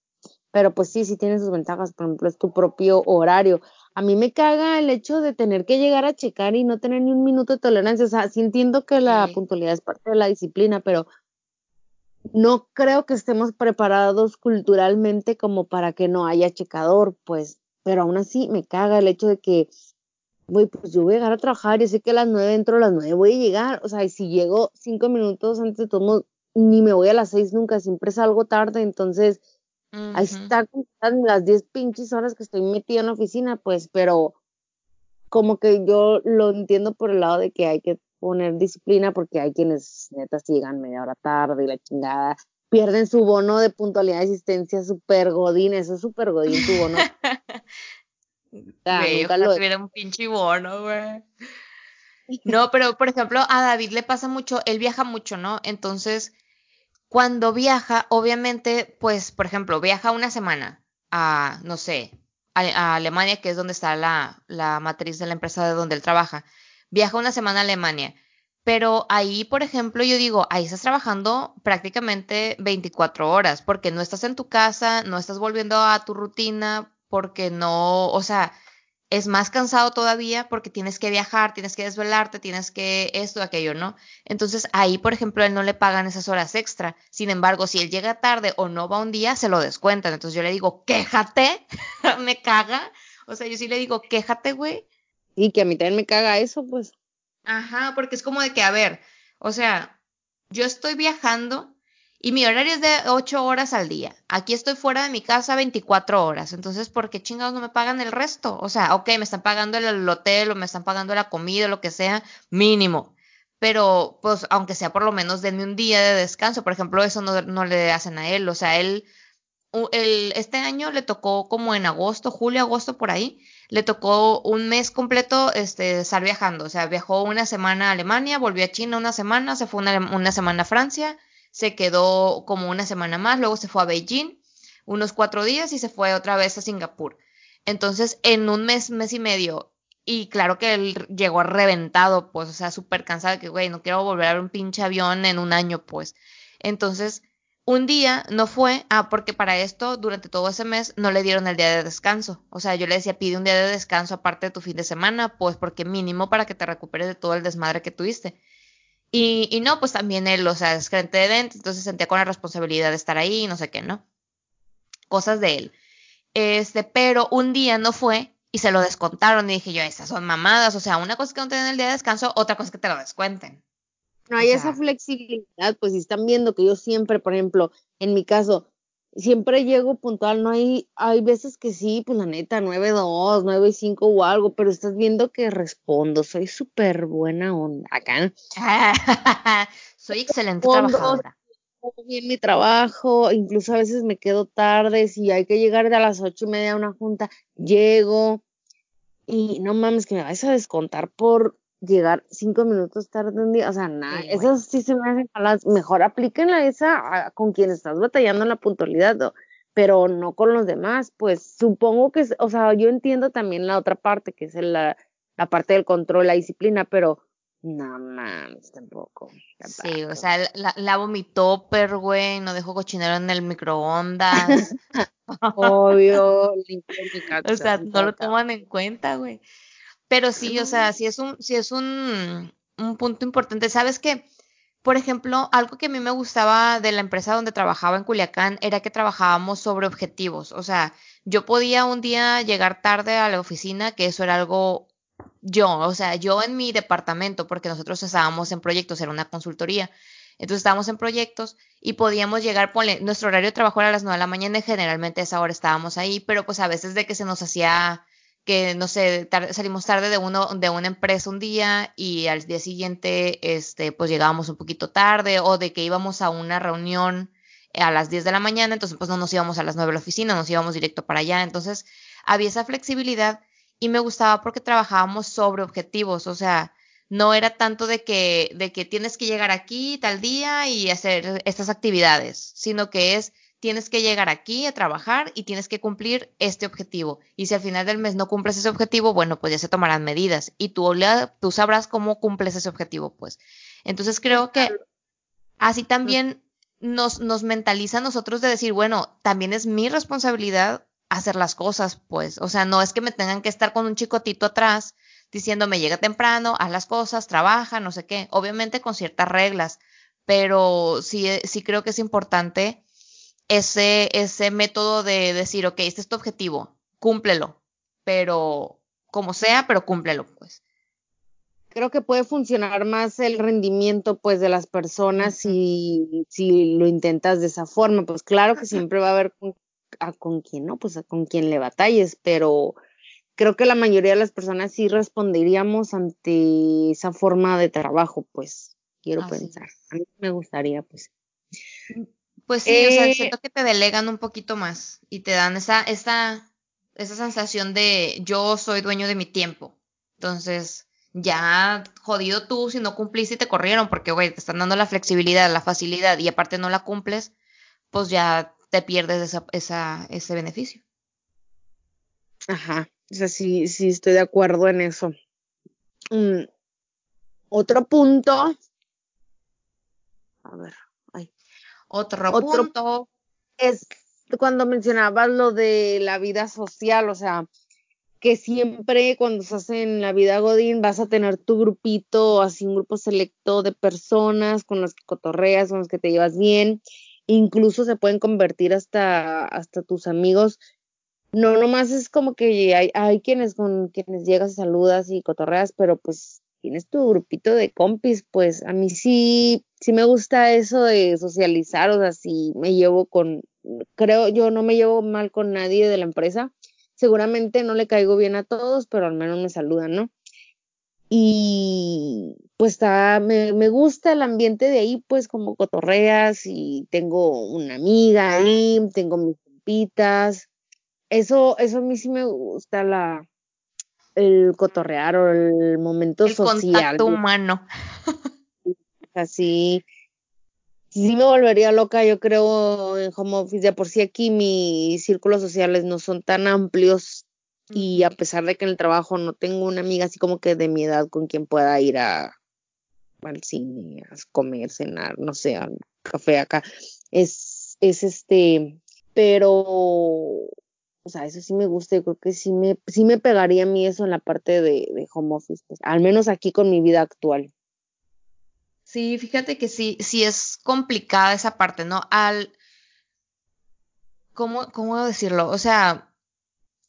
Pero pues sí, sí tiene sus ventajas. Por ejemplo, es tu propio horario. A mí me caga el hecho de tener que llegar a checar y no tener ni un minuto de tolerancia. O sea, sí entiendo que la puntualidad es parte de la disciplina, pero no creo que estemos preparados culturalmente como para que no haya checador, pues. Pero aún así me caga el hecho de que, güey, pues yo voy a llegar a trabajar y sé que a las nueve dentro a las nueve voy a llegar. O sea, y si llego cinco minutos antes de todo, ni me voy a las seis nunca, siempre salgo tarde, entonces Ahí está las 10 pinches horas que estoy metida en la oficina, pues, pero como que yo lo entiendo por el lado de que hay que poner disciplina porque hay quienes netas llegan media hora tarde y la chingada pierden su bono de puntualidad de asistencia super godín, eso es super godín tu bono. nunca lo tuviera un pinche bono, güey. No, pero por ejemplo, a David le pasa mucho, él viaja mucho, ¿no? Entonces, cuando viaja, obviamente, pues, por ejemplo, viaja una semana a, no sé, a, Alemania, que es donde está la, la, matriz de la empresa de donde él trabaja. Viaja una semana a Alemania. Pero ahí, por ejemplo, yo digo, ahí estás trabajando prácticamente 24 horas, porque no estás en tu casa, no estás volviendo a tu rutina, porque no, o sea, es más cansado todavía porque tienes que viajar, tienes que desvelarte, tienes que esto, aquello, ¿no? Entonces ahí, por ejemplo, él no le pagan esas horas extra. Sin embargo, si él llega tarde o no va un día, se lo descuentan. Entonces yo le digo, quéjate, me caga. O sea, yo sí le digo, quéjate, güey. Y que a mí también me caga eso, pues. Ajá, porque es como de que, a ver, o sea, yo estoy viajando y mi horario es de 8 horas al día. Aquí estoy fuera de mi casa 24 horas. Entonces, ¿por qué chingados no me pagan el resto? O sea, ok, me están pagando el hotel o me están pagando la comida lo que sea, mínimo. Pero, pues, aunque sea por lo menos denme un día de descanso. Por ejemplo, eso no, no le hacen a él. O sea, él, el, este año le tocó como en agosto, julio, agosto, por ahí. Le tocó un mes completo este, estar viajando. O sea, viajó una semana a Alemania, volvió a China una semana, se fue una, una semana a Francia se quedó como una semana más, luego se fue a Beijing unos cuatro días y se fue otra vez a Singapur. Entonces, en un mes, mes y medio, y claro que él llegó reventado, pues, o sea, súper cansado, que, güey, no quiero volver a ver un pinche avión en un año, pues. Entonces, un día no fue, ah, porque para esto, durante todo ese mes, no le dieron el día de descanso. O sea, yo le decía, pide un día de descanso aparte de tu fin de semana, pues, porque mínimo para que te recuperes de todo el desmadre que tuviste. Y, y no, pues también él, o sea, es gerente de evento, entonces sentía con la responsabilidad de estar ahí, no sé qué, ¿no? Cosas de él. Este, pero un día no fue y se lo descontaron y dije yo, esas son mamadas, o sea, una cosa es que no te den el día de descanso, otra cosa es que te lo descuenten. No hay esa flexibilidad, pues si están viendo que yo siempre, por ejemplo, en mi caso, siempre llego puntual, no hay, hay veces que sí, pues la neta, 9-2, 9-5 o algo, pero estás viendo que respondo, soy súper buena onda acá. soy excelente trabajadora. bien mi trabajo, incluso a veces me quedo tarde, si hay que llegar a las ocho y media a una junta, llego y no mames que me vais a descontar por llegar cinco minutos tarde un día, o sea, nada, eso sí se me hace malas, mejor aplíquenla esa con quien estás batallando en la puntualidad, pero no con los demás, pues supongo que, o sea, yo entiendo también la otra parte, que es la, la parte del control, la disciplina, pero No mames, tampoco. Sí, o sea, la, lavo mi topper, güey, no dejo cochinero en el microondas. Obvio. O sea, no lo toman en cuenta, güey. Pero sí, o sea, sí es un, sí es un, un punto importante. ¿Sabes qué? Por ejemplo, algo que a mí me gustaba de la empresa donde trabajaba en Culiacán era que trabajábamos sobre objetivos. O sea, yo podía un día llegar tarde a la oficina, que eso era algo yo, o sea, yo en mi departamento, porque nosotros estábamos en proyectos, era una consultoría. Entonces estábamos en proyectos y podíamos llegar, ponle, nuestro horario de trabajo era a las 9 de la mañana y generalmente a esa hora estábamos ahí, pero pues a veces de que se nos hacía que no sé, salimos tarde de uno de una empresa un día y al día siguiente este pues llegábamos un poquito tarde o de que íbamos a una reunión a las 10 de la mañana, entonces pues no nos íbamos a las 9 de la oficina, nos íbamos directo para allá, entonces había esa flexibilidad y me gustaba porque trabajábamos sobre objetivos, o sea, no era tanto de que de que tienes que llegar aquí tal día y hacer estas actividades, sino que es tienes que llegar aquí a trabajar y tienes que cumplir este objetivo. Y si al final del mes no cumples ese objetivo, bueno, pues ya se tomarán medidas y tú, tú sabrás cómo cumples ese objetivo, pues. Entonces creo que así también nos, nos mentaliza a nosotros de decir, bueno, también es mi responsabilidad hacer las cosas, pues. O sea, no es que me tengan que estar con un chicotito atrás diciéndome llega temprano, haz las cosas, trabaja, no sé qué. Obviamente con ciertas reglas, pero sí, sí creo que es importante ese, ese método de decir, ok, este es tu objetivo, cúmplelo, pero como sea, pero cúmplelo, pues. Creo que puede funcionar más el rendimiento, pues, de las personas si, si lo intentas de esa forma. Pues claro que siempre va a haber con, a, con quien, ¿no? Pues a, con quien le batalles, pero creo que la mayoría de las personas sí responderíamos ante esa forma de trabajo, pues, quiero pensar. A mí me gustaría, pues. Pues sí, o sea, eh, siento que te delegan un poquito más y te dan esa, esa, esa sensación de yo soy dueño de mi tiempo. Entonces, ya jodido tú si no cumpliste y te corrieron, porque, güey, te están dando la flexibilidad, la facilidad y aparte no la cumples, pues ya te pierdes esa, esa, ese beneficio. Ajá, o sea, sí, sí estoy de acuerdo en eso. Mm, otro punto. A ver, otro, punto es cuando mencionabas lo de la vida social, o sea, que siempre cuando estás en la vida Godín vas a tener tu grupito, así un grupo selecto de personas con los que cotorreas, con los que te llevas bien, incluso se pueden convertir hasta, hasta tus amigos. No, nomás es como que hay, hay quienes con quienes llegas y saludas y cotorreas, pero pues tienes tu grupito de compis, pues a mí sí, sí me gusta eso de socializar, o sea, si me llevo con, creo yo no me llevo mal con nadie de la empresa, seguramente no le caigo bien a todos, pero al menos me saludan, ¿no? Y pues está, me, me gusta el ambiente de ahí, pues como cotorreas y tengo una amiga ahí, tengo mis compitas, eso, eso a mí sí me gusta la, el cotorrear o el momento el social. Contacto humano. Así. Sí me volvería loca, yo creo, en home office. De por sí aquí mis círculos sociales no son tan amplios y a pesar de que en el trabajo no tengo una amiga así como que de mi edad con quien pueda ir a al cine, a comer, cenar, no sé, al café acá. Es, es este, pero o sea, eso sí me gusta, yo creo que sí me, sí me pegaría a mí eso en la parte de, de home office, pues, al menos aquí con mi vida actual. Sí, fíjate que sí, sí es complicada esa parte, ¿no? Al, ¿cómo, cómo decirlo? O sea,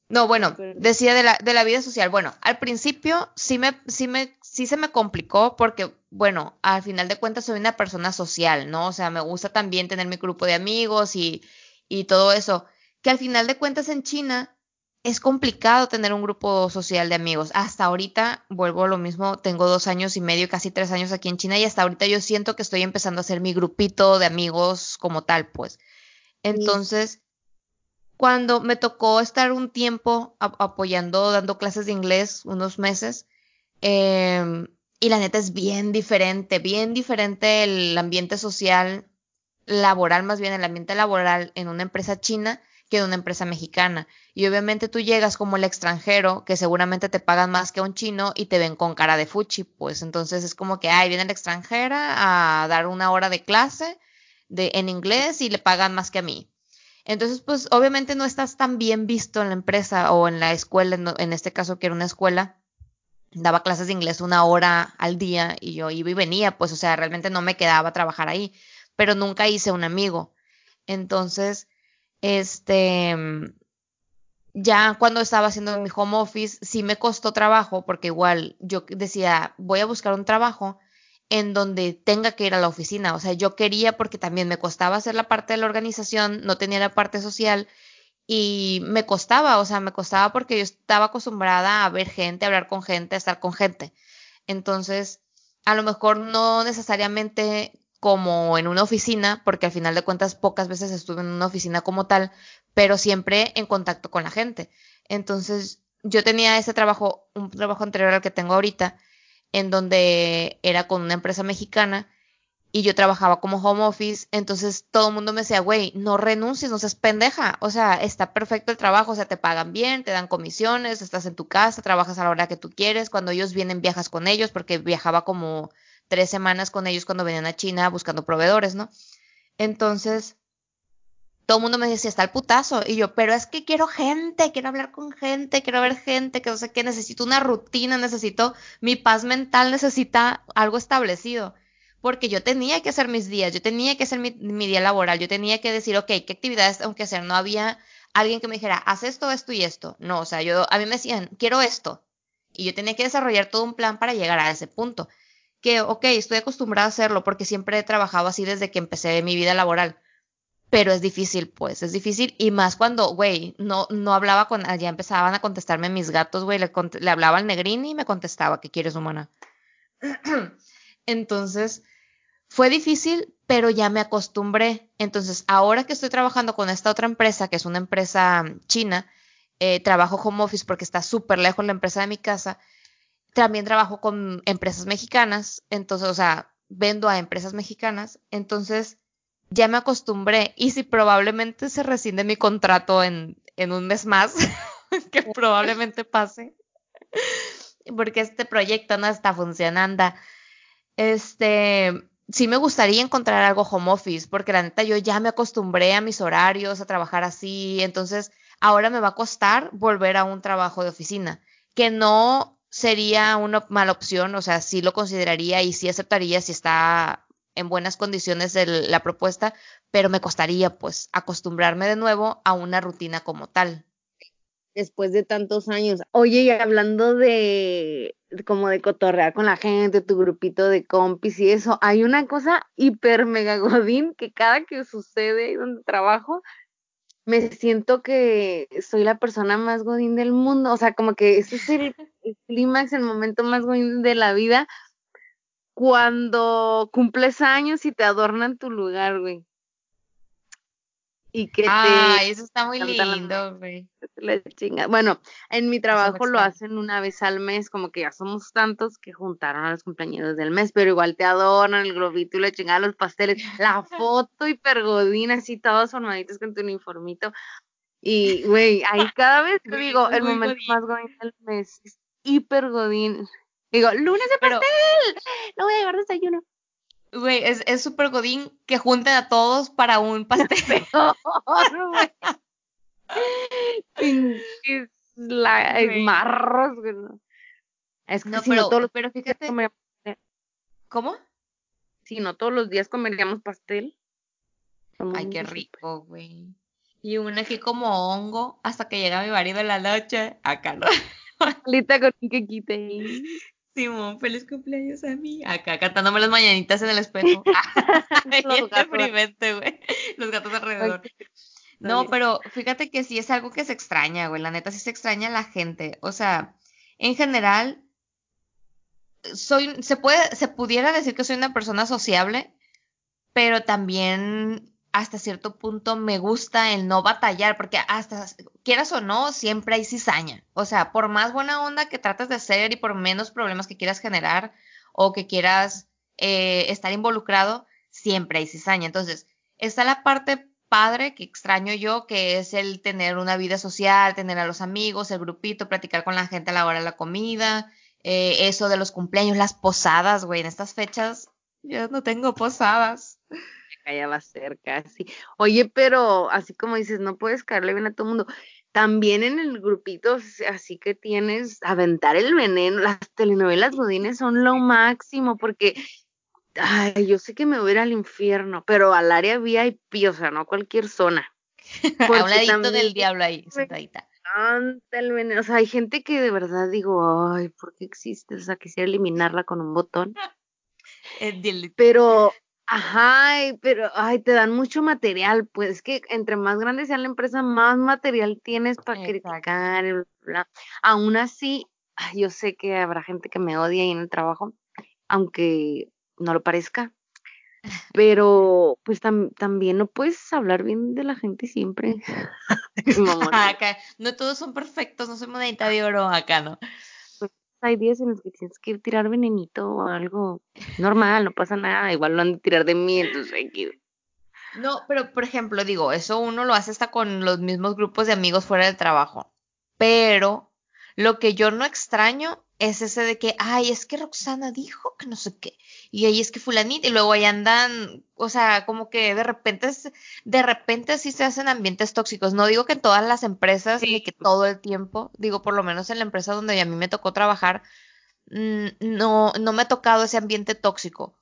no, bueno, decía de la, de la vida social. Bueno, al principio sí me, sí me, sí se me complicó porque, bueno, al final de cuentas soy una persona social, ¿no? O sea, me gusta también tener mi grupo de amigos y, y todo eso que al final de cuentas en China es complicado tener un grupo social de amigos. Hasta ahorita, vuelvo a lo mismo, tengo dos años y medio, casi tres años aquí en China y hasta ahorita yo siento que estoy empezando a hacer mi grupito de amigos como tal, pues. Entonces, cuando me tocó estar un tiempo apoyando, dando clases de inglés, unos meses, em, y la neta es bien diferente, bien diferente el ambiente social, laboral, más bien el ambiente laboral en una empresa china que de una empresa mexicana. Y obviamente tú llegas como el extranjero, que seguramente te pagan más que un chino y te ven con cara de fuchi, pues entonces es como que, ay, viene la extranjera a dar una hora de clase de, en inglés y le pagan más que a mí. Entonces, pues obviamente no estás tan bien visto en la empresa o en la escuela, en este caso que era una escuela, daba clases de inglés una hora al día y yo iba y venía, pues o sea, realmente no me quedaba a trabajar ahí, pero nunca hice un amigo. Entonces, este, ya cuando estaba haciendo mi home office, sí me costó trabajo porque igual yo decía, voy a buscar un trabajo en donde tenga que ir a la oficina. O sea, yo quería porque también me costaba hacer la parte de la organización, no tenía la parte social y me costaba, o sea, me costaba porque yo estaba acostumbrada a ver gente, a hablar con gente, a estar con gente. Entonces, a lo mejor no necesariamente como en una oficina, porque al final de cuentas pocas veces estuve en una oficina como tal, pero siempre en contacto con la gente. Entonces, yo tenía ese trabajo, un trabajo anterior al que tengo ahorita, en donde era con una empresa mexicana y yo trabajaba como home office, entonces todo el mundo me decía, güey, no renuncies, no seas pendeja, o sea, está perfecto el trabajo, o sea, te pagan bien, te dan comisiones, estás en tu casa, trabajas a la hora que tú quieres, cuando ellos vienen viajas con ellos, porque viajaba como tres semanas con ellos cuando venían a China buscando proveedores, ¿no? Entonces, todo el mundo me decía, está el putazo. Y yo, pero es que quiero gente, quiero hablar con gente, quiero ver gente, que no sé qué, necesito una rutina, necesito mi paz mental, necesita algo establecido. Porque yo tenía que hacer mis días, yo tenía que hacer mi, día laboral, yo tenía que decir, ok, ¿qué actividades tengo que hacer? No había alguien que me dijera, haz esto, esto y esto. No, o sea, yo, a mí me decían, quiero esto. Y yo tenía que desarrollar todo un plan para llegar a ese punto. Que, ok, estoy acostumbrada a hacerlo porque siempre he trabajado así desde que empecé mi vida laboral pero es difícil, pues, es difícil. Y más cuando, güey, no, no hablaba con, ya empezaban a contestarme mis gatos, güey, le, hablaba al negrín y me contestaba, ¿qué quieres, humana? Entonces, fue difícil, pero ya me acostumbré. Entonces, ahora que estoy trabajando con esta otra empresa, que es una empresa china, eh, trabajo home office porque está súper lejos la empresa de mi casa. También trabajo con empresas mexicanas, entonces, o sea, vendo a empresas mexicanas. Entonces, ya me acostumbré y si probablemente se rescinde mi contrato en, en un mes más, que probablemente pase, porque este proyecto no está funcionando. Este, sí me gustaría encontrar algo home office, porque la neta yo ya me acostumbré a mis horarios, a trabajar así, entonces ahora me va a costar volver a un trabajo de oficina, que no sería una mala opción, o sea, sí lo consideraría y sí aceptaría si está en buenas condiciones la propuesta, pero me costaría pues acostumbrarme de nuevo a una rutina como tal. Después de tantos años. Oye, y hablando de como de cotorrear con la gente, tu grupito de compis y eso, hay una cosa hiper mega godín que cada que sucede donde trabajo, me siento que soy la persona más godín del mundo. O sea, como que ese es el, el clímax, el momento más godín de la vida, cuando cumples años y te adornan tu lugar, güey. Y que ah, eso está muy lindo, güey. Bueno, en mi trabajo lo hacen una vez al mes, como que ya somos tantos que juntaron a los compañeros del mes, pero igual te adornan el globito y le chingan los pasteles, la foto hipergodina, así todos formaditos con tu uniformito. Y, güey, ahí cada vez te digo, el momento más godín del mes es hipergodín. Digo, lunes de pastel, no voy a llevar desayuno. Güey, es súper godín que junten a todos para un pastel. la es marros, güey. Es que no, si pero, no todos los pero fíjate. ¿Cómo? Si no todos los días comeríamos pastel. Ay, qué rico, güey. Y una aquí como hongo hasta que llega mi marido en la noche. Acá no. Lita con un quequite. Simón, feliz cumpleaños a mí. Acá cantándome las mañanitas en el espejo. Los deprimente, güey. Los gatos alrededor. No, pero fíjate que sí es algo que se extraña, güey. La neta sí se extraña a la gente. O sea, en general, soy, se puede, se pudiera decir que soy una persona sociable, pero también hasta cierto punto me gusta el no batallar, porque hasta, quieras o no, siempre hay cizaña. O sea, por más buena onda que trates de ser y por menos problemas que quieras generar o que quieras eh, estar involucrado, siempre hay cizaña. Entonces, está la parte padre que extraño yo, que es el tener una vida social, tener a los amigos, el grupito, platicar con la gente a la hora de la comida, eh, eso de los cumpleaños, las posadas, güey, en estas fechas yo no tengo posadas. Ya va a ser casi. Oye, pero así como dices, no puedes caerle bien a todo el mundo. También en el grupito, así que tienes aventar el veneno. Las telenovelas godines son lo máximo porque Ay, yo sé que me voy a ir al infierno, pero al área VIP, o sea, no a cualquier zona. a un ladito del diablo ahí, sentadita. O sea, hay gente que de verdad digo, ay, ¿por qué existe? O sea, quisiera eliminarla con un botón. pero, ajá, pero, ay, te dan mucho material, pues que entre más grande sea la empresa, más material tienes para criticar. Bla. Aún así, yo sé que habrá gente que me odia ahí en el trabajo, aunque no lo parezca. Pero pues también no puedes hablar bien de la gente siempre. no todos son perfectos, no soy monedita de oro acá, ¿no? Hay días en los que tienes que tirar venenito o algo normal, no pasa nada, igual lo han de tirar de mí, entonces hay que... No, pero por ejemplo, digo, eso uno lo hace hasta con los mismos grupos de amigos fuera del trabajo. Pero lo que yo no extraño es ese de que, ay, es que Roxana dijo que no sé qué, y ahí es que fulanita, y luego ahí andan, o sea, como que de repente, de repente sí se hacen ambientes tóxicos. No digo que en todas las empresas, ni que todo el tiempo, digo, por lo menos en la empresa donde a mí me tocó trabajar, mm, no, no me ha tocado ese ambiente tóxico,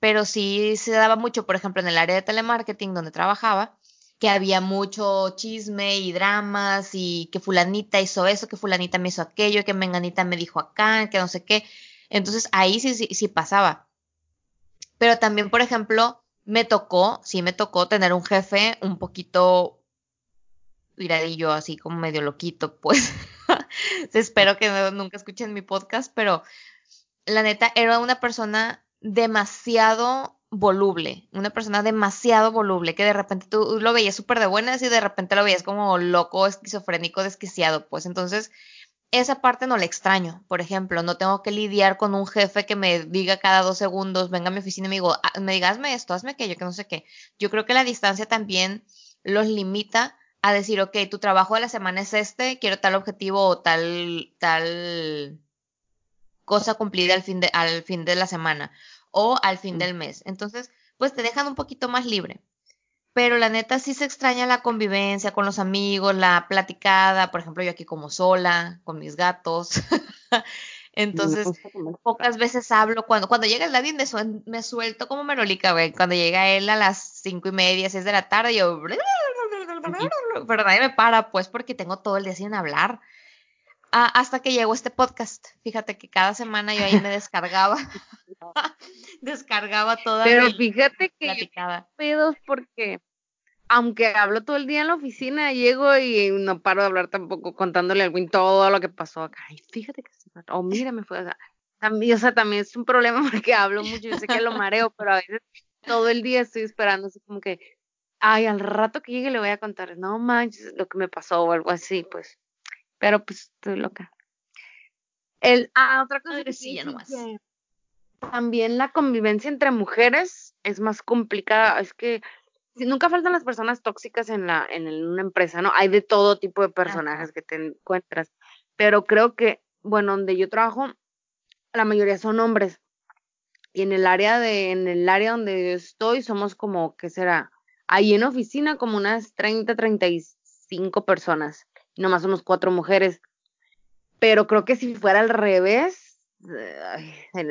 pero sí se daba mucho, por ejemplo, en el área de telemarketing donde trabajaba, que había mucho chisme y dramas y que fulanita hizo eso, que fulanita me hizo aquello, que menganita me dijo acá, que no sé qué. Entonces ahí sí, sí, sí pasaba. Pero también, por ejemplo, me tocó, sí me tocó tener un jefe un poquito miradillo, así como medio loquito, pues. Espero que nunca escuchen mi podcast, pero la neta era una persona demasiado voluble, una persona demasiado voluble, que de repente tú lo veías súper de buenas y de repente lo veías como loco, esquizofrénico, desquiciado, pues. Entonces esa parte no la extraño, por ejemplo, no tengo que lidiar con un jefe que me diga cada dos segundos, venga a mi oficina y me, digo, ah, me diga, esto, hazme aquello, que no sé qué. Yo creo que la distancia también los limita a decir, ok, tu trabajo de la semana es este, quiero tal objetivo o tal, tal cosa cumplida al fin de, al fin de la semana o al fin del mes. Entonces, pues te dejan un poquito más libre. Pero la neta sí se extraña la convivencia con los amigos, la platicada, por ejemplo, yo aquí como sola, con mis gatos. Entonces, pocas veces hablo. Cuando, cuando llega el David, me, me suelto como merolica, güey. Cuando llega él a las cinco y media, seis de la tarde, yo. Pero nadie me para, pues, porque tengo todo el día sin hablar. Ah, hasta que llegó este podcast. Fíjate que cada semana yo ahí me descargaba. descargaba toda Pero fíjate que pedos porque aunque hablo todo el día en la oficina, llego y no paro de hablar tampoco contándole al Win todo lo que pasó acá. Ay, fíjate que se oh, mira, me fue También, o sea, también es un problema porque hablo mucho, yo sé que lo mareo, pero a veces todo el día estoy esperando así como que, ay, al rato que llegue le voy a contar, no manches, lo que me pasó o algo así, pues pero pues estoy loca. El, ah, otra cosa que sí, nomás. también la convivencia entre mujeres es más complicada. Es que nunca faltan las personas tóxicas en la en una empresa, ¿no? Hay de todo tipo de personajes que te encuentras, pero creo que bueno, donde yo trabajo la mayoría son hombres. Y en el área de en el área donde yo estoy somos como qué será? Ahí en oficina como unas 30, 35 personas nomás somos cuatro mujeres. Pero creo que si fuera al revés,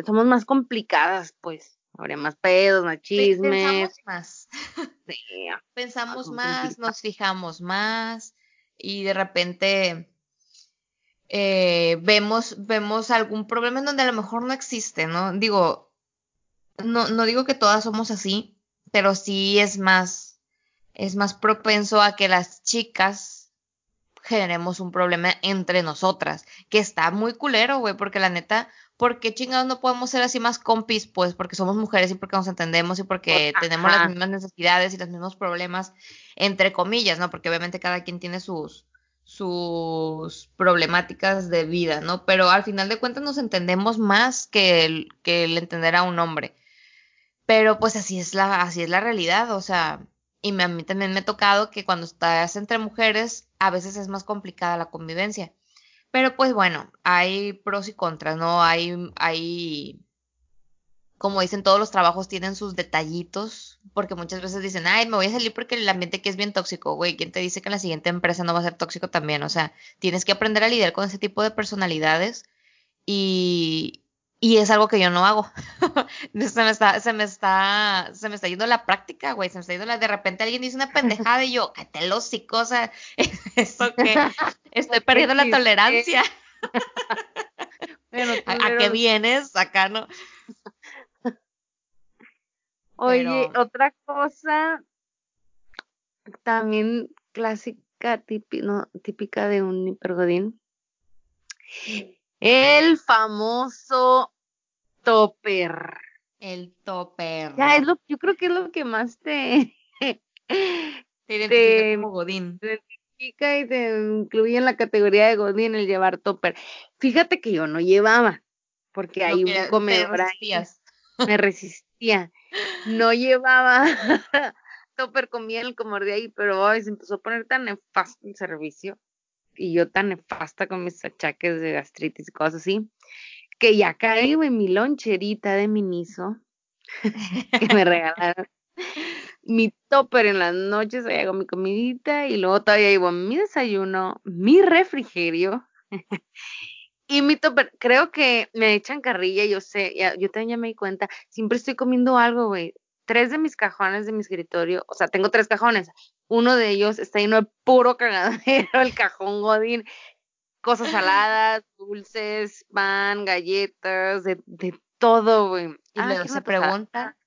somos más complicadas, pues. Habría más pedos, más chismes. Pensamos más. Pensamos más, nos fijamos más y de repente eh, vemos, vemos algún problema en donde a lo mejor no existe, ¿no? Digo, no, no digo que todas somos así, pero sí es más, es más propenso a que las chicas generemos un problema entre nosotras, que está muy culero, güey, porque la neta, ¿por qué chingados no podemos ser así más compis? Pues porque somos mujeres y porque nos entendemos y porque tenemos las mismas necesidades y los mismos problemas, entre comillas, ¿no? Porque obviamente cada quien tiene sus, sus problemáticas de vida, ¿no? Pero al final de cuentas nos entendemos más que el, que el entender a un hombre. Pero pues así es la, así es la realidad, o sea, y a mí también me ha tocado que cuando estás entre mujeres, a veces es más complicada la convivencia. Pero pues bueno, hay pros y contras, ¿no? Hay, hay, como dicen, todos los trabajos tienen sus detallitos, porque muchas veces dicen, ay, me voy a salir porque el ambiente aquí es bien tóxico, güey, ¿quién te dice que en la siguiente empresa no va a ser tóxico también? O sea, tienes que aprender a lidiar con ese tipo de personalidades y, y es algo que yo no hago. se me está, se me está, se me está yendo la práctica, güey. Se me está yendo la, de repente alguien dice una pendejada y yo, cállate los hocico, o sea, eso que estoy perdiendo la tolerancia. ¿A, qué vienes? Acá no. Oye, otra cosa también clásica, típica de un hipergodín el famoso topper. El topper. Ya, es lo, yo creo que es lo que más te, te identifica como Godín. Te identifica y te incluye en la categoría de Godín el llevar topper. Fíjate que yo no llevaba, porque hay un comedor ahí. Me resistía. No llevaba topper comía el comedor de ahí, pero hoy se empezó a poner tan nefasto el servicio y yo tan nefasta con mis achaques de gastritis y cosas así, que ya caí en mi loncherita de miniso que me regalaron. mi topper en las noches, ahí hago mi comidita y luego todavía llevo mi desayuno, mi refrigerio y mi topper. Creo que me echan carrilla, yo sé, yo también ya me di cuenta, siempre estoy comiendo algo, güey. Tres de mis cajones de mi escritorio, o sea, tengo tres cajones, uno de ellos está lleno de puro cagadero, el cajón Godín. Cosas saladas, dulces, pan, galletas, de, de todo, güey. Y luego se pregunta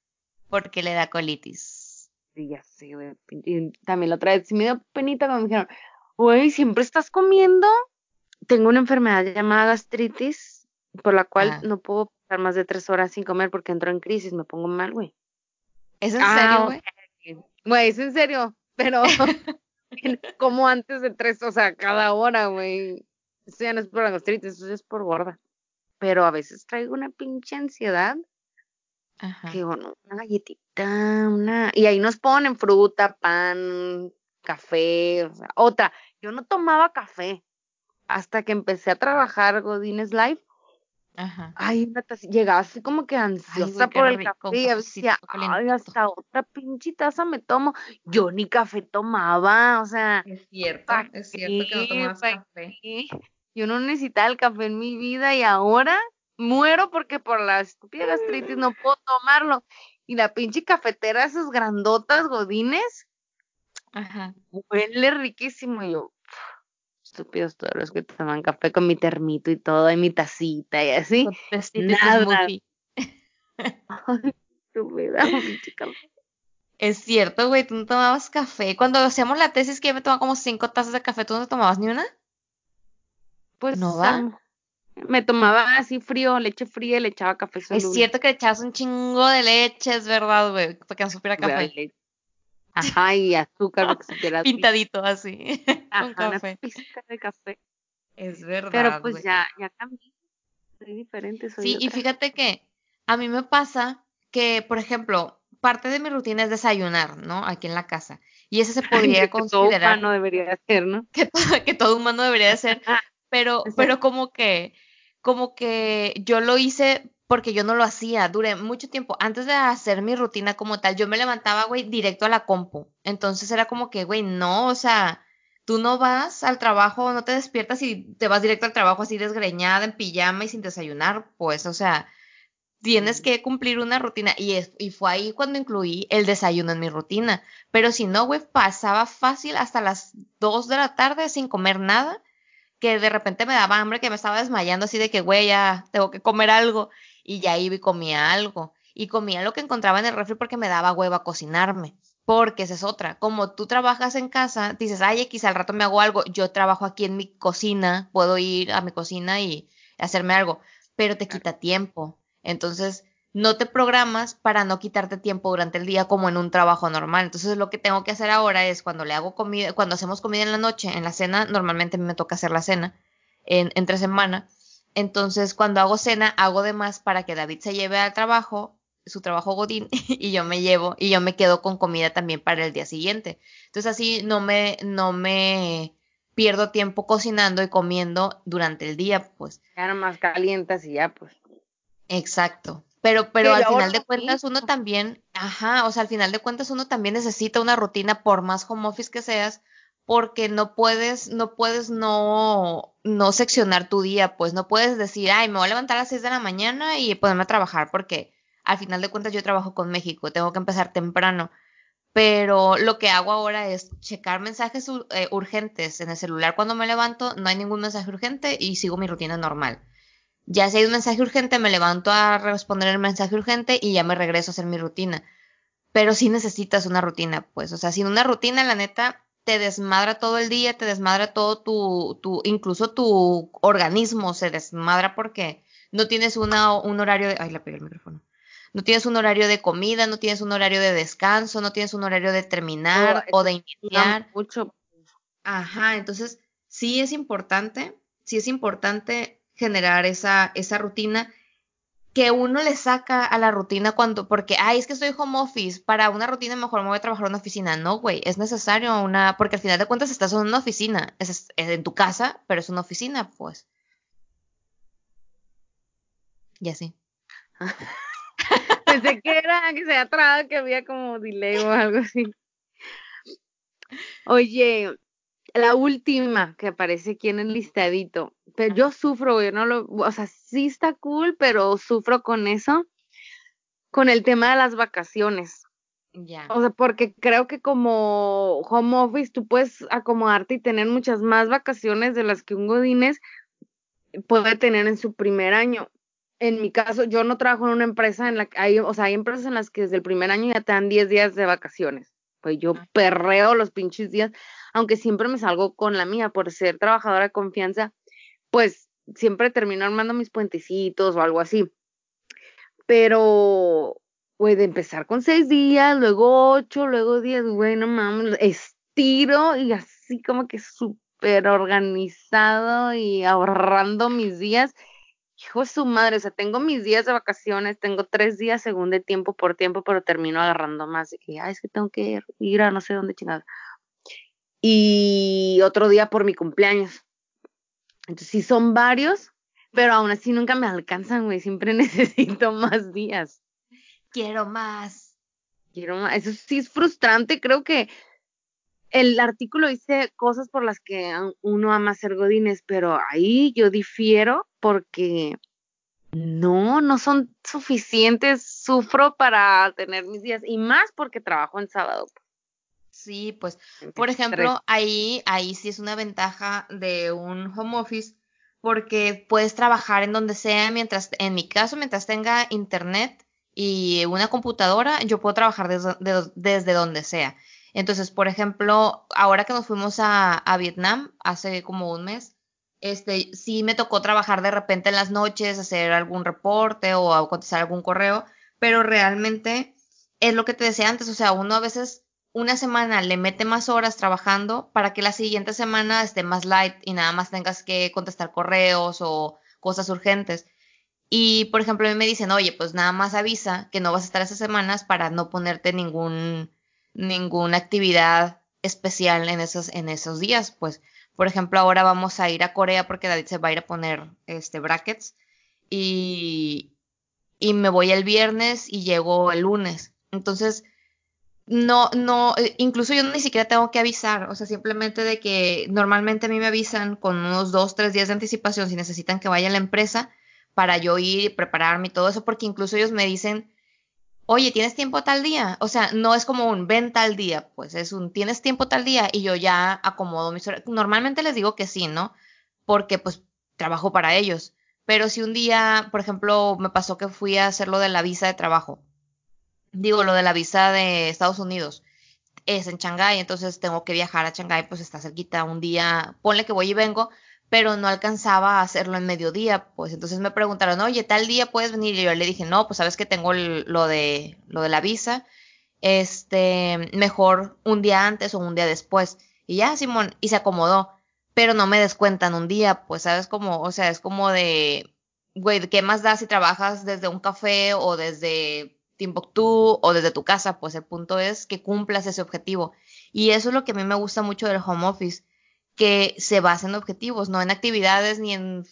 por qué le da colitis. Sí, ya sé, güey. Y también la otra vez sí me dio penita cuando me dijeron, güey, siempre estás comiendo. Tengo una enfermedad llamada gastritis, por la cual no puedo pasar más de tres horas sin comer porque entro en crisis, me pongo mal, güey. ¿Es en serio, güey? Güey, es en serio pero como antes de tres, o sea, cada hora, güey. Eso ya no es por la gastritis, eso es por gorda. Pero a veces traigo una pinche ansiedad. Ajá. Que bueno, una galletita, una. Y ahí nos ponen fruta, pan, café, o sea, otra. Yo no tomaba café hasta que empecé a trabajar Godines Life Ajá. Ay, una taza, llegaba así como que ansiosa por el café y decía, ay, hasta otra pinche taza me tomo. Yo ni café tomaba, o sea. Es cierto, es cierto que no tomabas café. Yo no necesitaba el café en mi vida y ahora muero porque por la estúpida gastritis no puedo tomarlo. Y la pinche cafetera, esas grandotas godines, Ajá. huele riquísimo. Y yo, estúpidos todos los que toman café con mi termito y todo, y mi tacita y así. Nada. es cierto, güey, tú no tomabas café. Cuando hacíamos la tesis que yo me tomaba como cinco tazas de café, ¿tú no tomabas ni una? Pues no va. me tomaba así frío, leche fría y le echaba café. Es cierto que le echabas un chingo de leche, es verdad, güey, para que no supiera café. Ajá, y azúcar, lo que se quiera. Pintadito así, con café. Una de café. Es verdad. Pero pues ya, ya cambié. Soy diferente, soy Sí, y fíjate que a mí me pasa que, por ejemplo, parte de mi rutina es desayunar, ¿no? Aquí en la casa. Y ese se podría considerar. Que todo humano debería hacer, ¿no? Que, que todo humano debería hacer. Pero, pero como que, como que yo lo hice porque yo no lo hacía, duré mucho tiempo. Antes de hacer mi rutina como tal, yo me levantaba, güey, directo a la compu. Entonces era como que, güey, no, o sea, tú no vas al trabajo, no te despiertas y te vas directo al trabajo así desgreñada, en pijama y sin desayunar, pues, o sea, tienes que cumplir una rutina. Y, es, y fue ahí cuando incluí el desayuno en mi rutina. Pero si no, güey, pasaba fácil hasta las 2 de la tarde sin comer nada, que de repente me daba hambre, que me estaba desmayando así de que, güey, ya tengo que comer algo y ya iba y comía algo. Y comía lo que encontraba en el refri porque me daba hueva cocinarme. Porque esa es otra. Como tú trabajas en casa, dices, ay, quizá al rato me hago algo. Yo trabajo aquí en mi cocina, puedo ir a mi cocina y hacerme algo, pero te quita tiempo. Entonces, no te programas para no quitarte tiempo durante el día como en un trabajo normal. Entonces, lo que tengo que hacer ahora es cuando le hago comida, cuando hacemos comida en la noche, en la cena, normalmente me toca hacer la cena en, entre semana entonces, cuando hago cena, hago de más para que David se lleve al trabajo su trabajo godín y yo me llevo y yo me quedo con comida también para el día siguiente. Entonces así no me, no me pierdo tiempo cocinando y comiendo durante el día, pues. Ya más calientas y ya, pues. Exacto. Pero, pero al final de cuentas uno también, ajá, o sea, al final de cuentas uno también necesita una rutina por más home office que seas, porque no puedes, no puedes no, no seccionar tu día, pues no puedes decir, ay, me voy a levantar a las 6 de la mañana y ponerme a trabajar, porque al final de cuentas yo trabajo con México, tengo que empezar temprano. Pero lo que hago ahora es checar mensajes eh, urgentes en el celular cuando me levanto, no hay ningún mensaje urgente y sigo mi rutina normal. Ya si hay un mensaje urgente, me levanto a responder el mensaje urgente y ya me regreso a hacer mi rutina. Pero sí necesitas una rutina, pues, o sea, sin una rutina, la neta, te desmadra todo el día, te desmadra todo tu, tu incluso tu organismo se desmadra porque no tienes una, un horario de, ay, le pegué el micrófono. No tienes un horario de comida, no tienes un horario de descanso, no tienes un horario de terminar o de iniciar. Mucho. Ajá, entonces sí es importante, sí es importante generar esa, esa rutina que uno le saca a la rutina cuando, porque, ay, es que estoy home office, para una rutina mejor me voy a trabajar en una oficina. No, güey, es necesario una, porque al final de cuentas estás en una oficina, es, en tu casa, pero es una oficina, pues. Y así. Pensé que era, que se había que había como delay o algo así. Oye, la última que aparece aquí en el listadito, pero yo sufro, yo no lo, o sea, sí está cool, pero sufro con eso, con el tema de las vacaciones. Ya. O sea, porque creo que como home office tú puedes acomodarte y tener muchas más vacaciones de las que un Godínez puede tener en su primer año. En mi caso, yo no trabajo en una empresa en la que hay, o sea, hay empresas en las que desde el primer año ya te dan 10 días de vacaciones. Pues yo perreo los pinches días, aunque siempre me salgo con la mía por ser trabajadora de confianza pues siempre termino armando mis puentecitos o algo así. Pero, puede empezar con seis días, luego ocho, luego diez, bueno, mames, estiro y así como que súper organizado y ahorrando mis días. Hijo de su madre, o sea, tengo mis días de vacaciones, tengo tres días según de tiempo por tiempo, pero termino agarrando más que, ay, es que tengo que ir a no sé dónde chingada. Y otro día por mi cumpleaños. Entonces sí son varios, pero aún así nunca me alcanzan, güey. Siempre necesito más días. Quiero más. Quiero más. Eso sí es frustrante. Creo que el artículo dice cosas por las que uno ama ser godines, pero ahí yo difiero porque no, no son suficientes. Sufro para tener mis días y más porque trabajo en sábado. Sí, pues, por ejemplo, ahí, ahí sí es una ventaja de un home office porque puedes trabajar en donde sea mientras, en mi caso, mientras tenga internet y una computadora, yo puedo trabajar desde, desde donde sea. Entonces, por ejemplo, ahora que nos fuimos a, a, Vietnam hace como un mes, este, sí me tocó trabajar de repente en las noches, hacer algún reporte o contestar algún correo, pero realmente es lo que te decía antes, o sea, uno a veces una semana le mete más horas trabajando para que la siguiente semana esté más light y nada más tengas que contestar correos o cosas urgentes. Y, por ejemplo, a mí me dicen, oye, pues nada más avisa que no vas a estar esas semanas para no ponerte ningún, ninguna actividad especial en esos, en esos días. Pues, por ejemplo, ahora vamos a ir a Corea porque David se va a ir a poner este brackets y, y me voy el viernes y llego el lunes. Entonces, no, no, eh, incluso yo ni siquiera tengo que avisar, o sea, simplemente de que normalmente a mí me avisan con unos dos, tres días de anticipación si necesitan que vaya a la empresa para yo ir, prepararme y todo eso, porque incluso ellos me dicen, oye, ¿tienes tiempo tal día? O sea, no es como un ven tal día, pues es un tienes tiempo tal día y yo ya acomodo mis horas. Normalmente les digo que sí, ¿no? Porque pues trabajo para ellos. Pero si un día, por ejemplo, me pasó que fui a hacer lo de la visa de trabajo digo, lo de la visa de Estados Unidos es en Shanghái, entonces tengo que viajar a Shanghái, pues está cerquita un día, ponle que voy y vengo, pero no alcanzaba a hacerlo en mediodía, pues entonces me preguntaron, oye, tal día puedes venir, y yo le dije, no, pues sabes que tengo lo de, lo de la visa, este, mejor un día antes o un día después, y ya, Simón, y se acomodó, pero no me descuentan un día, pues sabes como, o sea, es como de, güey, ¿qué más da si trabajas desde un café o desde Timbuktu o desde tu casa, pues el punto es que cumplas ese objetivo. Y eso es lo que a mí me gusta mucho del home office, que se basa en objetivos, no en actividades, ni en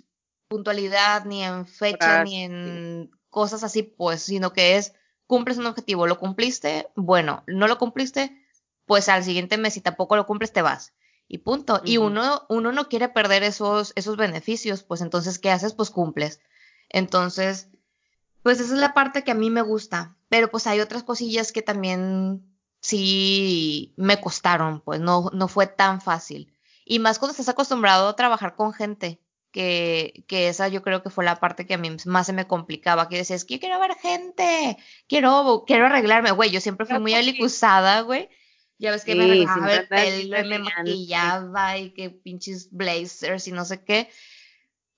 puntualidad, ni en fecha, ni en cosas así, pues, sino que es, cumples un objetivo, lo cumpliste, bueno, no lo cumpliste, pues al siguiente mes, si tampoco lo cumples, te vas. Y punto. Y uno, uno no quiere perder esos, esos beneficios, pues entonces, ¿qué haces? Pues cumples. Entonces, pues esa es la parte que a mí me gusta. Pero pues hay otras cosillas que también sí me costaron, pues no, no fue tan fácil. Y más cuando estás acostumbrado a trabajar con gente, que, que esa yo creo que fue la parte que a mí más se me complicaba, que decías, que yo quiero ver gente, quiero, quiero arreglarme, güey, yo siempre fui muy alicuzada, güey. Ya ves que me arreglaba el pelo me maquillaba y que pinches blazers y no sé qué.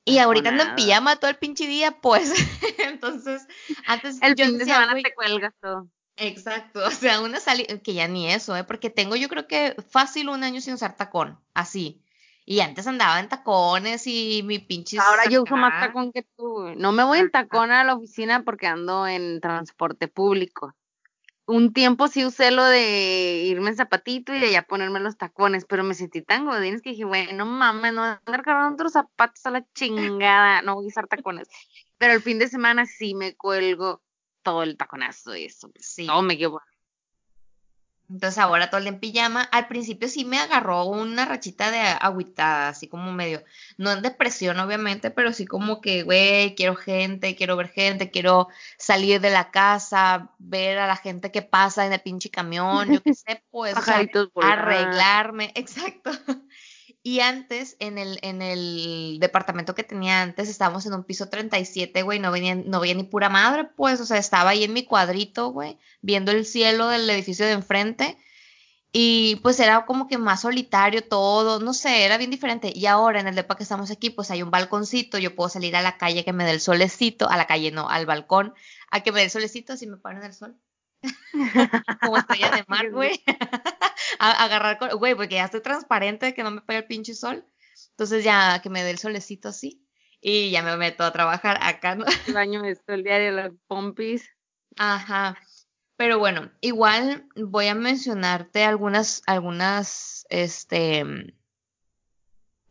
Y ahorita ando en pijama todo el pinche día, pues. Entonces, antes el yo fin de semana te cuelgas todo. Exacto, o sea, una salida, que ya ni eso, ¿eh? Porque tengo yo creo que fácil un año sin usar tacón, así. Y antes andaba en tacones y mi pinche. Ahora yo uso más tacón que tú. No me voy en tacón a la oficina porque ando en transporte público. Un tiempo sí usé lo de irme en zapatito y de allá ponerme los tacones, pero me sentí tan godines que dije, bueno, no mames, no andar cargando otros zapatos a la chingada, no voy a usar tacones. Pero el fin de semana sí me cuelgo todo el taconazo y eso. Sí. Todo me quedo entonces ahora todo el día en pijama. Al principio sí me agarró una rachita de agüitada, así como medio, no en depresión obviamente, pero sí como que, güey, quiero gente, quiero ver gente, quiero salir de la casa, ver a la gente que pasa en el pinche camión, yo qué sé, pues, arreglarme, exacto. Y antes, en el, en el departamento que tenía antes, estábamos en un piso 37, güey, no venía, no veía ni pura madre, pues, o sea, estaba ahí en mi cuadrito, güey, viendo el cielo del edificio de enfrente. Y pues era como que más solitario todo, no sé, era bien diferente. Y ahora en el depa que estamos aquí, pues hay un balconcito, yo puedo salir a la calle que me dé el solecito, a la calle no, al balcón, a que me dé el solecito si me paro en el sol. Como estrella de mar, güey. agarrar, güey, porque ya estoy transparente de que no me pegue el pinche sol. Entonces ya que me dé el solecito así. Y ya me meto a trabajar acá, ¿no? El baño de el diario, las pompis. Ajá. Pero bueno, igual voy a mencionarte algunas, algunas, este,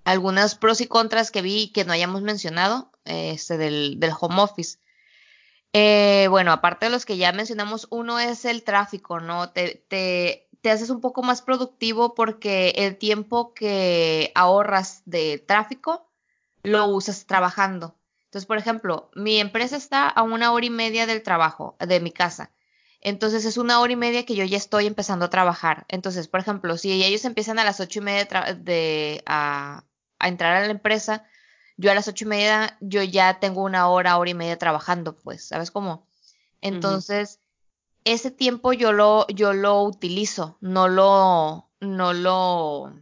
algunas pros y contras que vi que no hayamos mencionado, este, del, del home office. Eh, bueno, aparte de los que ya mencionamos, uno es el tráfico, ¿no? Te, te, te haces un poco más productivo porque el tiempo que ahorras de tráfico lo usas trabajando. Entonces, por ejemplo, mi empresa está a una hora y media del trabajo, de mi casa. Entonces es una hora y media que yo ya estoy empezando a trabajar. Entonces, por ejemplo, si ellos empiezan a las ocho y media de, a, a, entrar a la empresa, yo a las ocho y media, yo ya tengo una hora, hora y media trabajando, pues, ¿sabes cómo? Entonces, ese tiempo yo lo, yo lo utilizo, no lo, no lo,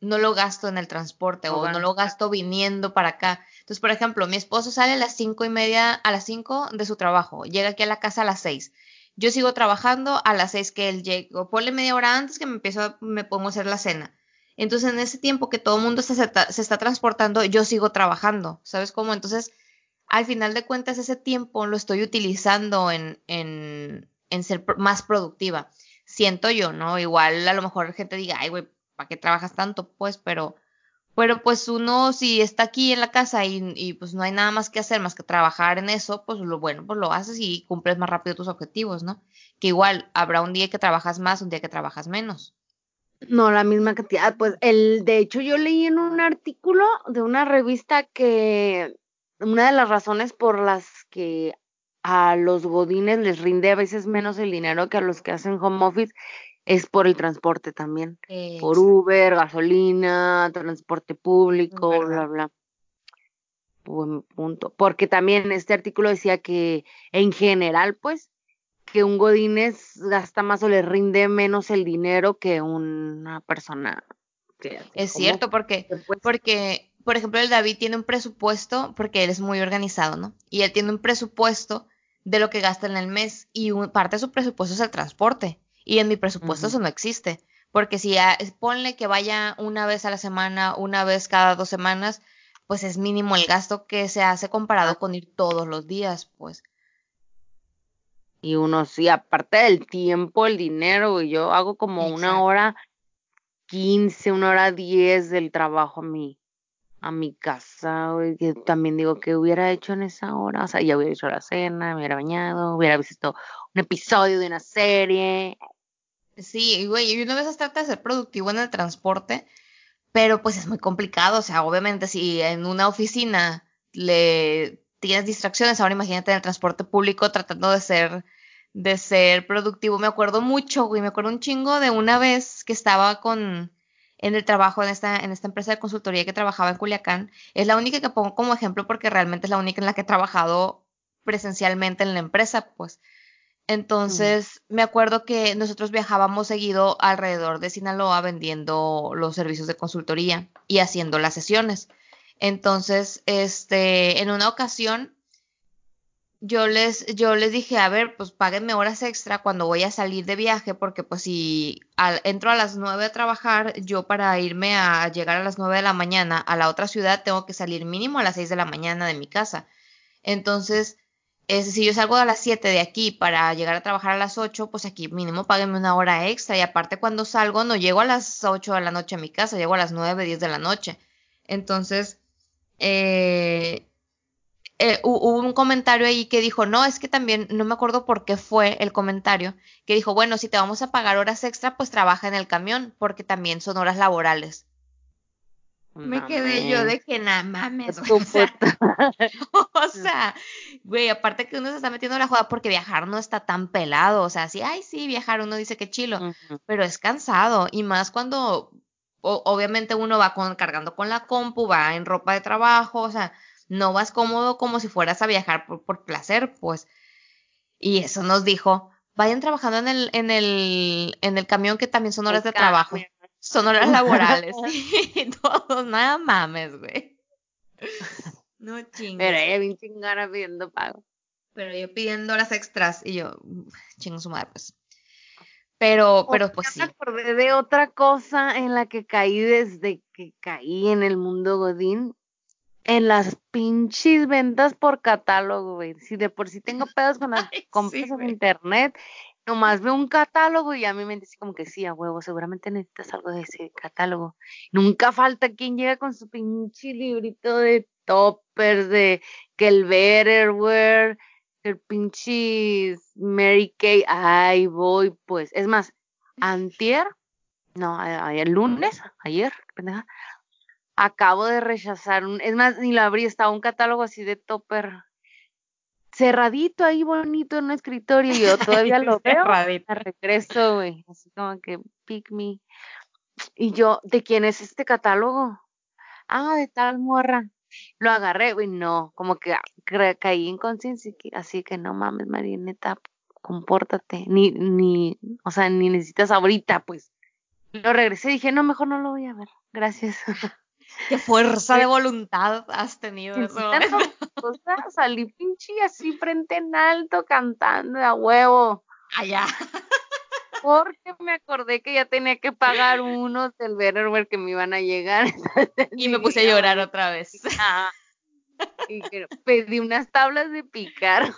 no lo gasto en el transporte o no lo gasto viniendo para acá. Entonces, por ejemplo, mi esposo sale a las cinco y media, a las cinco de su trabajo, llega aquí a la casa a las seis. Yo sigo trabajando a las seis que él llega, ponle media hora antes que me empiezo, me pongo a hacer la cena. Entonces, en ese tiempo que todo el mundo se, está transportando, yo sigo trabajando, ¿sabes cómo? Entonces, al final de cuentas ese tiempo lo estoy utilizando en, en, en ser más productiva. Siento yo, ¿no? Igual a lo mejor gente diga, ay, güey, ¿para qué trabajas tanto? Pues, pero, pero pues uno si está aquí en la casa y, y, pues no hay nada más que hacer más que trabajar en eso, pues lo bueno, pues lo haces y cumples más rápido tus objetivos, ¿no? Que igual habrá un día que trabajas más, un día que trabajas menos. No, la misma cantidad. Pues el, de hecho, yo leí en un artículo de una revista que una de las razones por las que a los godines les rinde a veces menos el dinero que a los que hacen home office es por el transporte también. Por Uber, gasolina, transporte público, bla, bla. Buen punto. Porque también este artículo decía que en general, pues, que un godines gasta más o le rinde menos el dinero que una persona. es cierto, porque, porque por ejemplo, el David tiene un presupuesto, porque él es muy organizado, ¿no? Y él tiene un presupuesto de lo que gasta en el mes y parte de su presupuesto es el transporte. Y en mi presupuesto eso no existe. Porque si ponle que vaya una vez a la semana, una vez cada dos semanas, pues es mínimo el gasto que se hace comparado con ir todos los días, pues. Y uno sí, aparte del tiempo, el dinero, güey, yo hago como una hora quince, una hora diez del trabajo a mi, a mi casa, güey, que también digo, ¿qué hubiera hecho en esa hora? O sea, ya hubiera hecho la cena, me hubiera bañado, hubiera visto un episodio de una serie. Sí, güey, y una vez trata de ser productivo en el transporte, pero pues es muy complicado, o sea, obviamente si en una oficina le tienes distracciones, ahora imagínate en el transporte público tratando de ser de ser productivo. Me acuerdo mucho, güey, me acuerdo un chingo de una vez que estaba con en el trabajo en esta en esta empresa de consultoría que trabajaba en Culiacán. Es la única que pongo como ejemplo porque realmente es la única en la que he trabajado presencialmente en la empresa, pues. Entonces, me acuerdo que nosotros viajábamos seguido alrededor de Sinaloa vendiendo los servicios de consultoría y haciendo las sesiones. Entonces, este, en una ocasión, yo les, yo les dije, a ver, pues páguenme horas extra cuando voy a salir de viaje, porque pues si entro a las nueve a trabajar, yo para irme a llegar a las nueve de la mañana a la otra ciudad tengo que salir mínimo a las seis de la mañana de mi casa. Entonces, es, si yo salgo a las 7 de aquí para llegar a trabajar a las 8, pues aquí mínimo páguenme una hora extra. Y aparte cuando salgo no llego a las 8 de la noche a mi casa, llego a las 9, 10 de la noche. Entonces, eh, eh, hubo un comentario ahí que dijo, no, es que también, no me acuerdo por qué fue el comentario, que dijo, bueno, si te vamos a pagar horas extra, pues trabaja en el camión, porque también son horas laborales. Me quedé yo de que nada mames. O sea, o sea, güey, aparte que uno se está metiendo la jugada porque viajar no está tan pelado. O sea, sí, ay, sí, viajar uno dice que chilo, pero es cansado. Y más cuando obviamente uno va con, cargando con la compu, va en ropa de trabajo, o sea, no vas cómodo como si fueras a viajar por, placer, pues. Y eso nos dijo, vayan trabajando en el, en el, en el camión que también son horas de trabajo. Son horas laborales. y todos, nada mames, güey. No chingues. Pero ella bien chingona pidiendo pago. Pero yo pidiendo horas extras y yo, chingo su madre, pues. Pero, pero pues sí. Me acordé de otra cosa en la que caí desde que caí en el mundo Godín. En las pinches ventas por catálogo, güey. Si de por sí tengo pedos con las compras en internet, nomás veo un catálogo y a mí me dice como que sí, a huevo, seguramente necesitas algo de ese catálogo. Nunca falta quien llega con su pinche librito de toppers, de que el Betterware, el pinche Mary Kay, ay, voy, pues. Es más, antier, no, ayer lunes, ayer, pendeja, acabo de rechazar un, es más, ni lo abrí, estaba un catálogo así de topper cerradito ahí bonito en un escritorio y yo todavía lo veo. A regreso, güey. Así como que pick me. Y yo, ¿de quién es este catálogo? Ah, de tal morra. Lo agarré, güey, no, como que caí en conciencia, así que no mames, Marineta, compórtate, ni, ni, o sea, ni necesitas ahorita, pues. Lo regresé y dije, no, mejor no lo voy a ver, gracias. Qué fuerza de voluntad has tenido eso. salí pinche así frente en alto cantando a huevo. Allá. Porque me acordé que ya tenía que pagar unos del Betterware que me iban a llegar. y me puse a llorar otra vez. Y pedí unas tablas de picar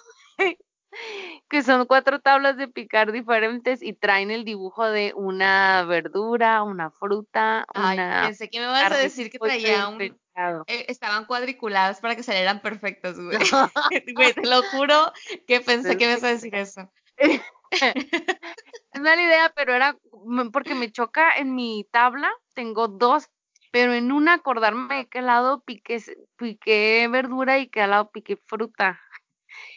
que son cuatro tablas de picar diferentes y traen el dibujo de una verdura, una fruta, Ay, Pensé que me vas a decir que traía un... Eh, estaban cuadriculadas para que salieran perfectas, güey. güey, te lo juro que pensé que me ibas a decir eso. es mala idea, pero era porque me choca en mi tabla, tengo dos, pero en una acordarme de qué lado piqué, piqué verdura y qué lado piqué fruta.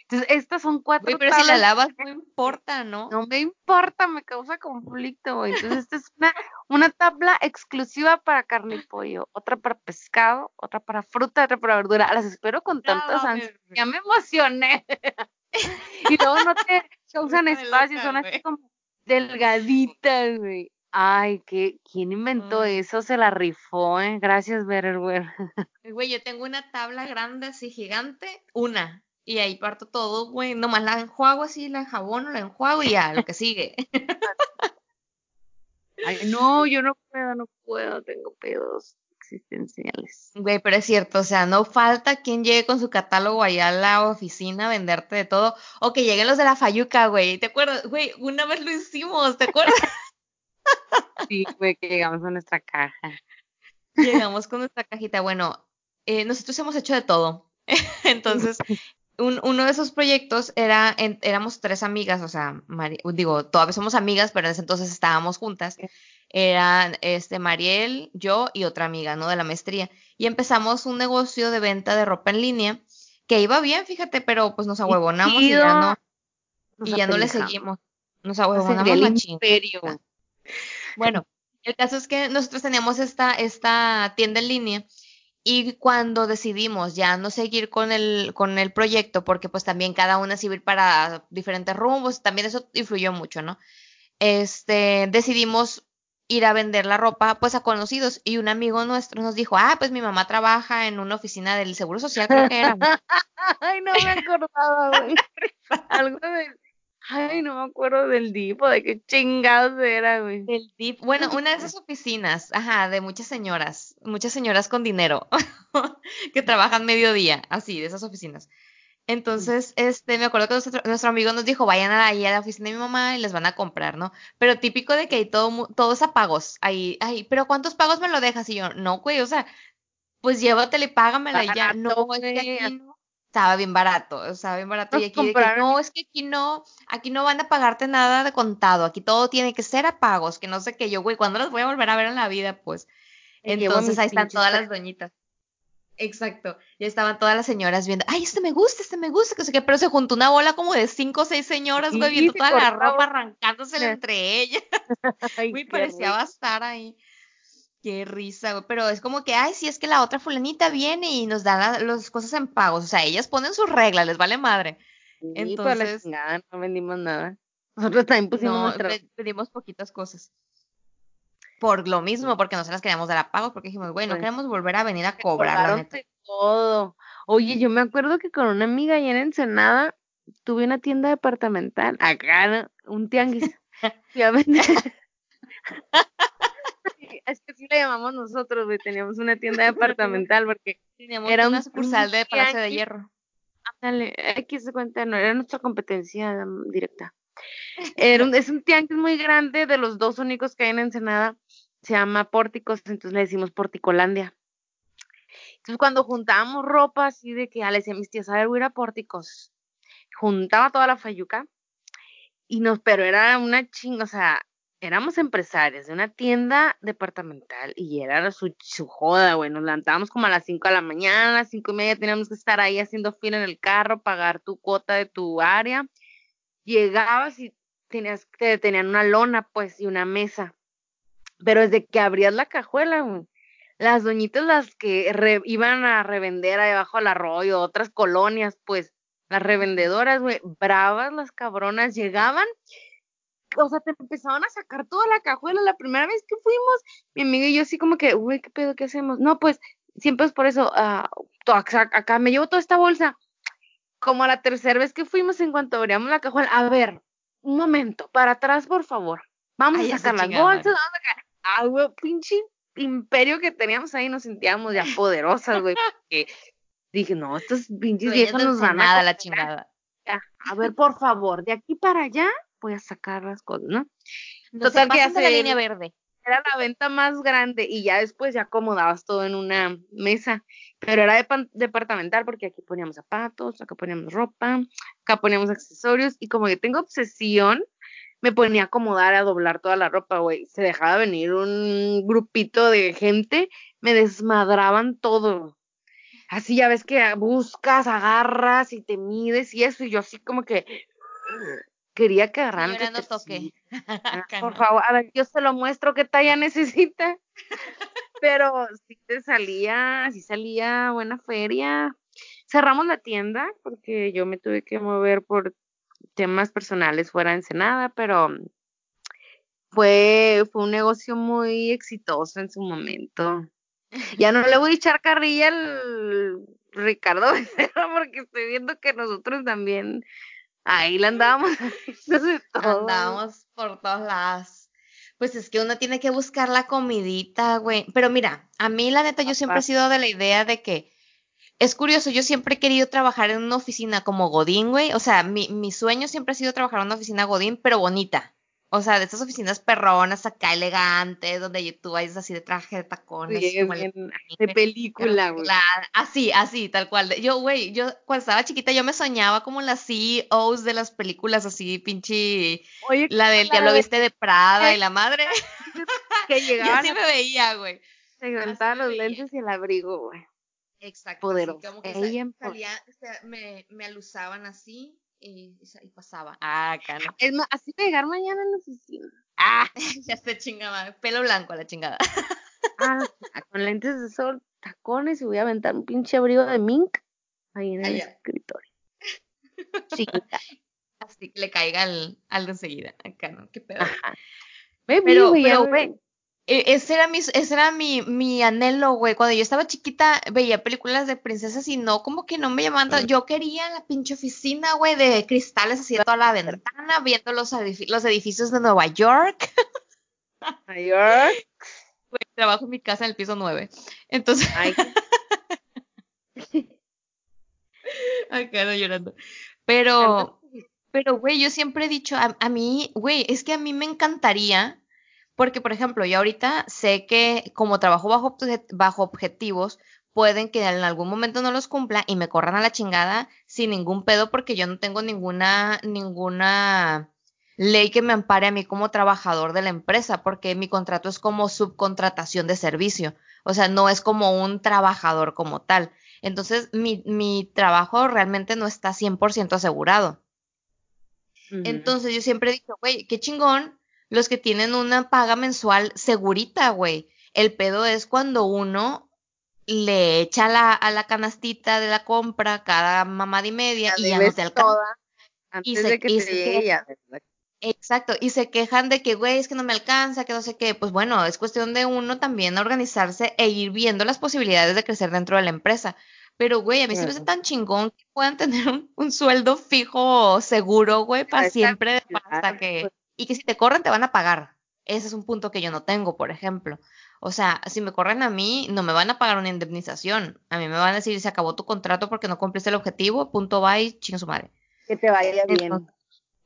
Entonces, estas son cuatro pero si la lavas no importa, ¿no? No me importa, me causa conflicto, Entonces, esta es una, una tabla exclusiva para carne y pollo, otra para pescado, otra para fruta, otra para verdura. Las espero con tantas ansias. Ya me emocioné. y luego no te usan espacio, son así como delgaditas, güey. Ay, ¿qué, ¿quién inventó eso? Se la rifó, ¿eh? Gracias, Betterware. Güey, yo tengo una tabla grande así gigante, una, y ahí parto todo, güey. Nomás la enjuago así, la enjabono, la enjuago y ya, lo que sigue. Ay, no, yo no puedo, no puedo, tengo pedos. Existenciales. Güey, pero es cierto, o sea, no falta quien llegue con su catálogo allá a la oficina a venderte de todo, o que lleguen los de la Fayuca, güey, ¿te acuerdas? Güey, una vez lo hicimos, ¿te acuerdas? sí, güey, que llegamos a nuestra caja. Llegamos con nuestra cajita, bueno, eh, nosotros hemos hecho de todo, entonces... uno de esos proyectos era, éramos tres amigas, o sea, digo, todavía somos amigas, pero en ese entonces estábamos juntas eran este Mariel, yo y otra amiga, ¿no? De la maestría. Y empezamos un negocio de venta de ropa en línea que iba bien, fíjate, pero pues nos ahuevonamos y, ya no y ya no le seguimos. Nos ahuevonamos el imperio. Bueno, el caso es que nosotros teníamos esta esta tienda en línea y cuando decidimos ya no seguir con el con el proyecto porque pues también cada una se iba para diferentes rumbos, también eso influyó mucho, ¿no? Este, decidimos ir a vender la ropa pues a conocidos y un amigo nuestro nos dijo, ah, pues mi mamá trabaja en una oficina del Seguro Social, creo que era. Ay, no me acordaba, güey. Algo de... Ay, no me acuerdo del DIP o de qué chingados era, güey. Del DIP. Bueno, una de esas oficinas, ajá, de muchas señoras, muchas señoras con dinero que trabajan mediodía, así, de esas oficinas. Entonces, este, me acuerdo que nuestro, amigo nos dijo, vayan ahí a la oficina de mi mamá y les van a comprar, ¿no? Pero típico de que hay todo, todos a pagos. Ahí, ay, pero ¿cuántos pagos me lo dejas? Y yo, no, güey, o sea, pues llévatele, págamela y ya. No, es que aquí no. Estaba bien barato, estaba bien barato. Y aquí de que, no, es que aquí no, aquí no van a pagarte nada de contado, aquí todo tiene que ser a pagos, que no sé qué yo, güey, ¿cuándo las voy a volver a ver en la vida? Pues. Entonces ahí están todas las doñitas. Exacto. Ya estaban todas las señoras viendo, ay, este me gusta, este me gusta, que sé qué, pero se juntó una bola como de cinco o seis señoras, güey, viendo toda la ropa arrancándose entre ellas. Güey, parecía estar ahí. Qué risa, güey. Pero es como que, ay, si es que la otra fulanita viene y nos da las cosas en pagos. O sea, ellas ponen sus reglas, les vale madre. Entonces. Nada, no vendimos nada. Nosotros también pusimos no, pedimos poquitas cosas por lo mismo, porque no se las queríamos dar a pago, porque dijimos, güey, no queremos volver a venir a cobrar, la todo. Oye, yo me acuerdo que con una amiga allá en Ensenada tuve una tienda departamental, acá, un tianguis. es que sí le llamamos nosotros, güey, teníamos una tienda departamental porque teníamos era una sucursal de Palacio de Hierro. Ándale, aquí se cuenta, no era nuestra competencia mm, directa. Un, es un tianguis muy grande de los dos únicos que hay en Ensenada se llama Pórticos, entonces le decimos Porticolandia. Entonces cuando juntábamos ropa así de que, ah, le decía a mis tías, a ver, voy a ir a Pórticos. Juntaba toda la fayuca y nos, pero era una chinga, o sea, éramos empresarios de una tienda departamental y era su, su joda, güey. Nos levantábamos como a las 5 de la mañana, a las 5 y media teníamos que estar ahí haciendo fila en el carro, pagar tu cuota de tu área. Llegabas y tenías, te tenían una lona, pues, y una mesa pero desde que abrías la cajuela, las doñitas las que iban a revender ahí abajo al arroyo, otras colonias, pues las revendedoras, güey, bravas las cabronas, llegaban, o sea, te empezaban a sacar toda la cajuela. La primera vez que fuimos, mi amiga y yo así como que, güey, ¿qué pedo, qué hacemos? No, pues, siempre es por eso, uh, acá me llevo toda esta bolsa. Como la tercera vez que fuimos, en cuanto abríamos la cajuela, a ver, un momento, para atrás, por favor. Vamos a sacar las bolsas, vamos a güey, pinche imperio que teníamos ahí, nos sentíamos ya poderosas, güey. Dije, no, estos pinches viejos nos van a. la chingada. a ver, por favor, de aquí para allá voy a sacar las cosas, ¿no? Total, que hace. la línea verde. Era la venta más grande y ya después ya acomodabas todo en una mesa, pero era de departamental porque aquí poníamos zapatos, acá poníamos ropa, acá poníamos accesorios y como que tengo obsesión me ponía a acomodar, a doblar toda la ropa, güey. Se dejaba venir un grupito de gente, me desmadraban todo. Así ya ves que buscas, agarras y te mides y eso, y yo así como que quería que agarraran. No toque. Por favor, a ver, yo se lo muestro qué talla necesita. Pero sí te salía, sí salía buena feria. Cerramos la tienda porque yo me tuve que mover por temas personales fuera de Ensenada, pero fue, fue un negocio muy exitoso en su momento. Ya no le voy a echar carrilla al Ricardo porque estoy viendo que nosotros también ahí la andábamos Andábamos por todos lados. Pues es que uno tiene que buscar la comidita, güey. Pero mira, a mí la neta yo siempre he sido de la idea de que es curioso, yo siempre he querido trabajar en una oficina como Godín, güey. O sea, mi, mi sueño siempre ha sido trabajar en una oficina Godín, pero bonita. O sea, de estas oficinas perronas acá elegantes, donde tú vayas así de traje de tacones. Sí, como de película, güey. Así, así, tal cual. Yo, güey, yo cuando estaba chiquita yo me soñaba como las CEOs de las películas así, pinche. Oye, la del Diablo Viste de Prada y la madre. que llegaban. Yo así me veía, güey. Se levantaban los lentes y el abrigo, güey. Exacto. Poderoso. Como que salía, me, me alusaban así y, pasaba. Ah, acá no. Es más, así de llegar mañana en la oficina. Ah, ya se chingaba. Pelo blanco a la chingada. ah, con lentes de sol, tacones y voy a aventar un pinche abrigo de mink ahí en el escritorio. Sí. Así que le caiga al, al de enseguida. Acá no, qué pedo. Pero, pero, güey, e, ese era mi, ese era mi, mi anhelo, güey. Cuando yo estaba chiquita, veía películas de princesas y no, como que no me llamaban. Yo quería la pinche oficina, güey, de cristales así de toda la ventana, viendo los, los edificios de Nueva York. Nueva York. Güey, trabajo en mi casa en el piso 9. Entonces. Ay. Ay, quedo llorando. Pero, pero, güey, yo siempre he dicho, a, a mí, güey, es que a mí me encantaría porque, por ejemplo, yo ahorita sé que como trabajo bajo, bajo objetivos, pueden que en algún momento no los cumpla y me corran a la chingada sin ningún pedo porque yo no tengo ninguna, ninguna ley que me ampare a mí como trabajador de la empresa, porque mi contrato es como subcontratación de servicio, o sea, no es como un trabajador como tal. Entonces, mi, mi trabajo realmente no está 100% asegurado. Entonces, yo siempre he dicho, güey, qué chingón los que tienen una paga mensual segurita, güey. El pedo es cuando uno le echa la, a la canastita de la compra cada mamada y media y ya no te alcanza. y se, que Exacto, y se quejan de que, güey, es que no me alcanza, que no sé qué. Pues bueno, es cuestión de uno también organizarse e ir viendo las posibilidades de crecer dentro de la empresa. Pero, güey, a mí se me hace tan chingón que puedan tener un, sueldo fijo seguro, güey, para siempre, hasta que y que si te corren te van a pagar. Ese es un punto que yo no tengo, por ejemplo. O sea, si me corren a mí, no me van a pagar una indemnización. A mí me van a decir, se acabó tu contrato porque no cumpliste el objetivo, punto bye, ching su madre. Que te vaya bien.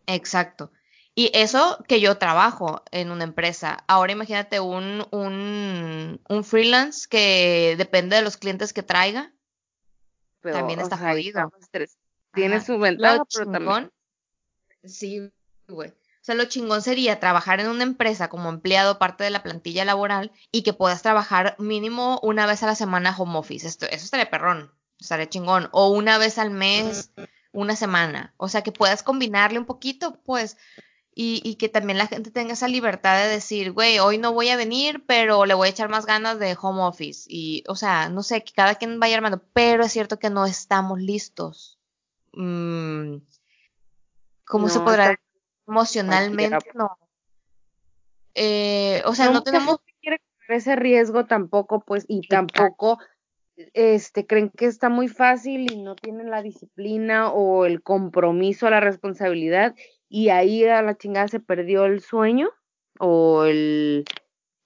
exacto. Y eso que yo trabajo en una empresa. Ahora imagínate un, un, un freelance que depende de los clientes que traiga. también está jodido. Tiene su ventaja, pero también. Sí, güey. Sea, lo chingón sería trabajar en una empresa como empleado, parte de la plantilla laboral, y que puedas trabajar mínimo una vez a la semana home office. Esto, eso estaría perrón, estaría chingón. O una vez al mes, una semana. O sea, que puedas combinarle un poquito, pues, y, y, que también la gente tenga esa libertad de decir, güey, hoy no voy a venir, pero le voy a echar más ganas de home office. Y, o sea, no sé, que cada quien vaya armando, pero es cierto que no estamos listos. Mm, ¿Cómo se podrá emocionalmente no. Eh, o sea, no, tenemos quiere ese riesgo tampoco, pues, y tampoco este creen que está muy fácil y no tienen la disciplina o el compromiso, la responsabilidad, y ahí a la chingada se perdió el sueño o el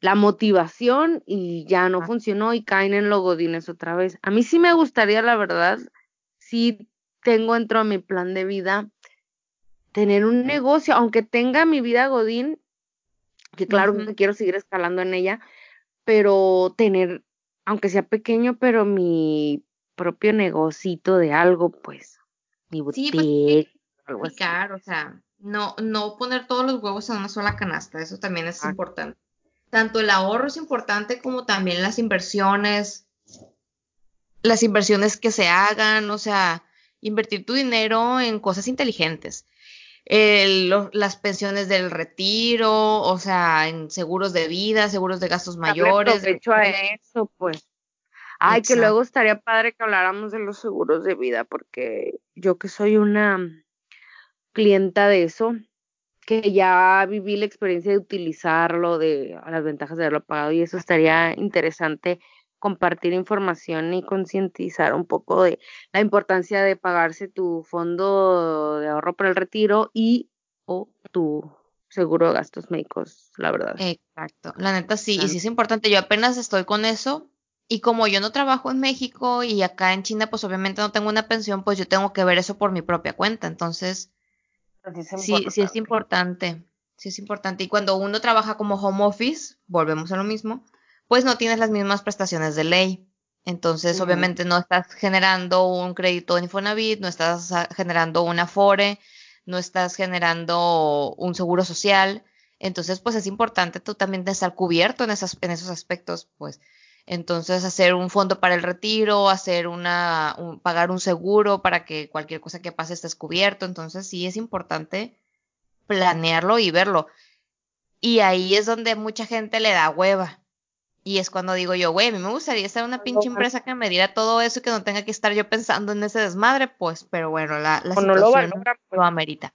la motivación y ya no funcionó y caen en los godines otra vez. A mí sí me gustaría, la verdad, sí tengo dentro de mi plan de vida tener un negocio, aunque tenga mi vida Godín, que claro que quiero seguir escalando en ella, pero tener, aunque sea pequeño, pero mi propio negocito de algo, pues, mi boutique, sí, pues, algo o sea, no, no poner todos los huevos en una sola canasta, eso también es importante. Tanto el ahorro es importante como también las inversiones, las inversiones que se hagan, o sea, invertir tu dinero en cosas inteligentes las pensiones del retiro, o sea, en seguros de vida, seguros de gastos mayores. De hecho a eso, pues. Ay, que luego estaría padre que habláramos de los seguros de vida, porque yo que soy una clienta de eso, que ya viví la experiencia de utilizarlo, de las ventajas de haberlo pagado, y eso estaría interesante compartir información y concientizar un poco de la importancia de pagarse tu fondo de ahorro para el retiro y o tu seguro de gastos médicos, la verdad. Exacto, la neta sí, y sí es importante. Yo apenas estoy con eso y como yo no trabajo en México y acá en China, pues obviamente no tengo una pensión, pues yo tengo que ver eso por mi propia cuenta. Entonces, sí, sí es importante. Sí es importante. Y cuando uno trabaja como home office, volvemos a lo mismo, pues no tienes las mismas prestaciones de ley. Entonces, obviamente no estás generando un crédito en Infonavit, no estás generando un Afore, no estás generando un seguro social. Entonces, pues es importante tú también estar cubierto en, esas, en esos aspectos, pues. Entonces, hacer un fondo para el retiro, hacer una, pagar un seguro para que cualquier cosa que pase estés cubierto. Entonces, sí es importante planearlo y verlo. Y ahí es donde mucha gente le da hueva. Y es cuando digo yo, güey, a mí me gustaría estar una pinche empresa que me diera todo eso y que no tenga que estar yo pensando en ese desmadre, pues, pero bueno, la, la situación lo, valoran, lo pues. amerita.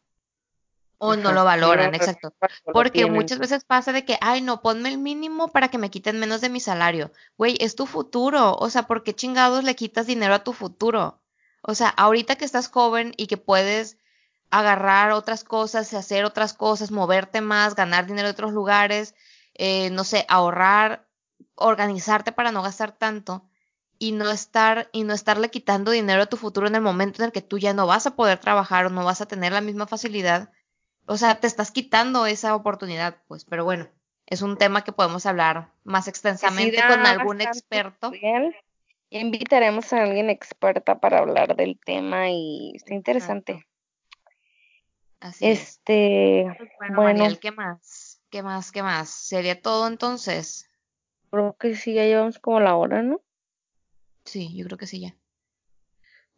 O no lo valoran, exacto. Porque muchas veces pasa de que, ay, no, ponme el mínimo para que me quiten menos de mi salario. Güey, es tu futuro. O sea, ¿por qué chingados le quitas dinero a tu futuro? O sea, ahorita que estás joven y que puedes agarrar otras cosas, hacer otras cosas, moverte más, ganar dinero de otros lugares, eh, no sé, ahorrar, organizarte para no gastar tanto y no estar y no estarle quitando dinero a tu futuro en el momento en el que tú ya no vas a poder trabajar o no vas a tener la misma facilidad. O sea, te estás quitando esa oportunidad, pues, pero bueno, es un tema que podemos hablar más extensamente con algún experto. Invitaremos a alguien experta para hablar del tema y está interesante. Así este, pues bueno, bueno ¿qué más? ¿Qué más? ¿Qué más? ¿Sería todo entonces? Creo que sí, ya llevamos como la hora, ¿no? Sí, yo creo que sí ya.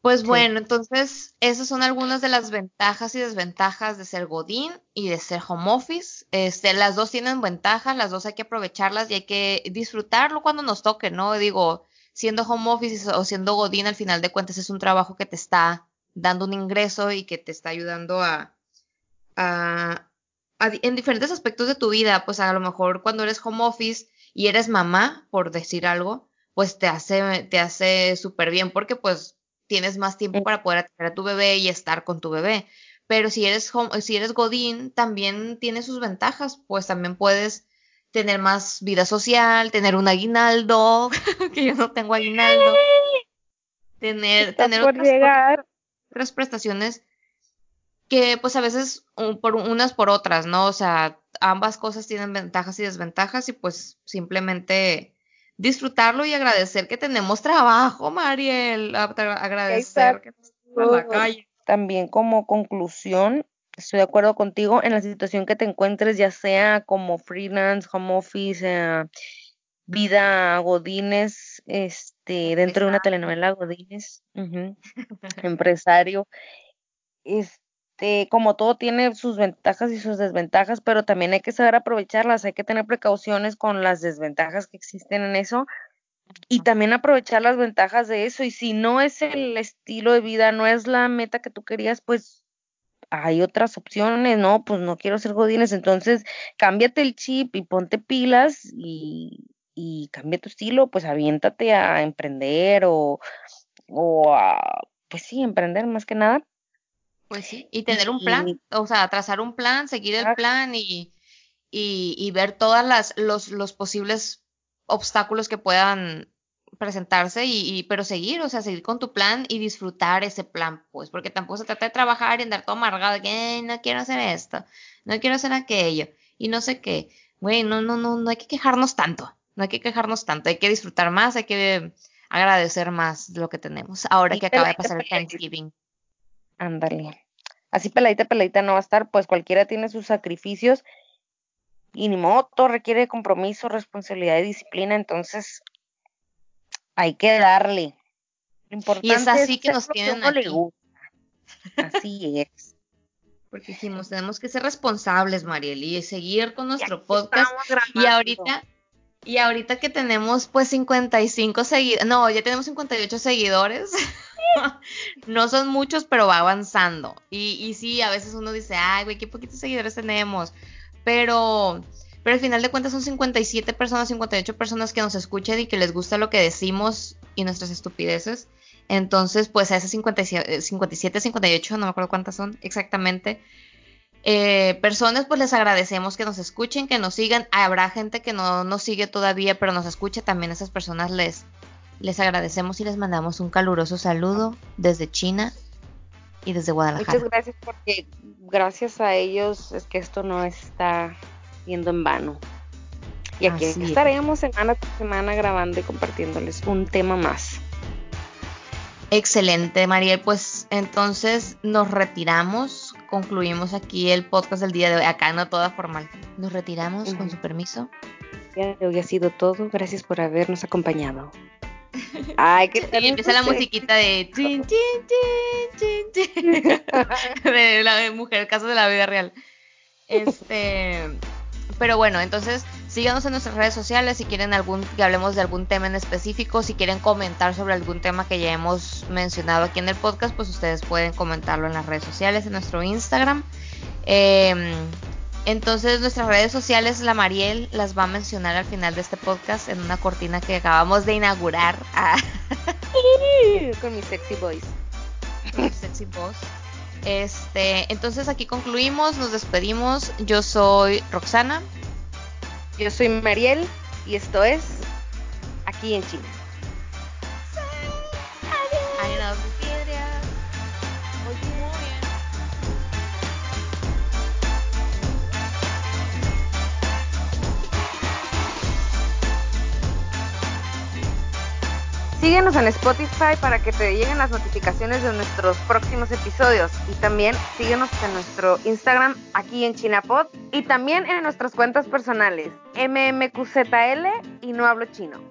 Pues bueno, entonces esas son algunas de las ventajas y desventajas de ser Godín y de ser home office. Este, las dos tienen ventajas, las dos hay que aprovecharlas y hay que disfrutarlo cuando nos toque, ¿no? Digo, siendo home office o siendo Godín, al final de cuentas es un trabajo que te está dando un ingreso y que te está ayudando a, en diferentes aspectos de tu vida, pues a lo mejor cuando eres home office y eres mamá, por decir algo, pues te hace, te hace súper bien porque pues tienes más tiempo para poder atender a tu bebé y estar con tu bebé. Pero si eres home, si eres Godín, también tiene sus ventajas, pues también puedes tener más vida social, tener un aguinaldo, que yo no tengo aguinaldo, tener, tener otras, otras prestaciones que pues a veces por unas por otras, ¿no? O sea, ambas cosas tienen ventajas y desventajas y pues simplemente disfrutarlo y agradecer que tenemos trabajo, Mariel, agradecer que estamos en la calle. También como conclusión, estoy de acuerdo contigo en la situación que te encuentres, ya sea como freelance, home office, eh, vida godines, este, dentro de una telenovela godines, empresario, es este, como todo tiene sus ventajas y sus desventajas, pero también hay que saber aprovecharlas, hay que tener precauciones con las desventajas que existen en eso y también aprovechar las ventajas de eso. Y si no es el estilo de vida, no es la meta que tú querías, pues hay otras opciones, ¿no? Pues no quiero ser godines, entonces cámbiate el chip y ponte pilas y, y cambia tu estilo, pues aviéntate a emprender o, o a, pues sí, emprender más que nada pues sí, y tener un plan, o sea, trazar un plan, seguir el plan y, y, y ver todas las los, los posibles obstáculos que puedan presentarse y, y, pero seguir, o sea, seguir con tu plan y disfrutar ese plan, pues, porque tampoco se trata de trabajar y andar todo amargado, que no quiero hacer esto, no quiero hacer aquello, y no sé qué. Güey, no, no, no, no hay que quejarnos tanto, no hay que quejarnos tanto, hay que disfrutar más, hay que agradecer más lo que tenemos, ahora que acaba de pasar el Thanksgiving. Ándale. Así peladita, peladita no va a estar, pues cualquiera tiene sus sacrificios y ni modo, todo requiere compromiso, responsabilidad y disciplina, entonces hay que darle. y es así que nos tienen aquí. Así es. Porque dijimos, tenemos que ser responsables, Mariel, y seguir con nuestro podcast. Y ahorita, y ahorita que tenemos pues 55 seguidores, no, ya tenemos 58 seguidores. no son muchos, pero va avanzando. Y, y sí, a veces uno dice, ay, güey, qué poquitos seguidores tenemos. Pero, pero al final de cuentas son 57 personas, 58 personas que nos escuchan y que les gusta lo que decimos y nuestras estupideces. Entonces, pues a esas 57, 58, no me acuerdo cuántas son exactamente, eh, personas, pues les agradecemos que nos escuchen, que nos sigan. Habrá gente que no nos sigue todavía, pero nos escucha. También a esas personas les, les agradecemos y les mandamos un caluroso saludo desde China y desde Guadalajara. Muchas gracias porque gracias a ellos es que esto no está yendo en vano. Y aquí estaremos semana tras semana grabando y compartiéndoles un tema más. Excelente, Mariel. Pues entonces nos retiramos. Concluimos aquí el podcast del día de hoy. Acá no toda formal. Nos retiramos con su permiso. Ya hoy ha sido todo. Gracias por habernos acompañado. Ay, que y empieza la musiquita de de la mujer, caso de la vida real. Este, pero bueno, entonces síganos en nuestras redes sociales si quieren algún que hablemos de algún tema en específico, si quieren comentar sobre algún tema que ya hemos mencionado aquí en el podcast, pues ustedes pueden comentarlo en las redes sociales, en nuestro Instagram. Em, entonces nuestras redes sociales, la Mariel las va a mencionar al final de este podcast en una cortina que acabamos de inaugurar. Con mi sexy voice. Con mi sexy voice. Este, entonces aquí concluimos, nos despedimos. Yo soy Roxana. Yo soy Mariel y esto es aquí en China. Síguenos en Spotify para que te lleguen las notificaciones de nuestros próximos episodios y también síguenos en nuestro Instagram aquí en Chinapod y también en nuestras cuentas personales MMQZL y No Hablo Chino.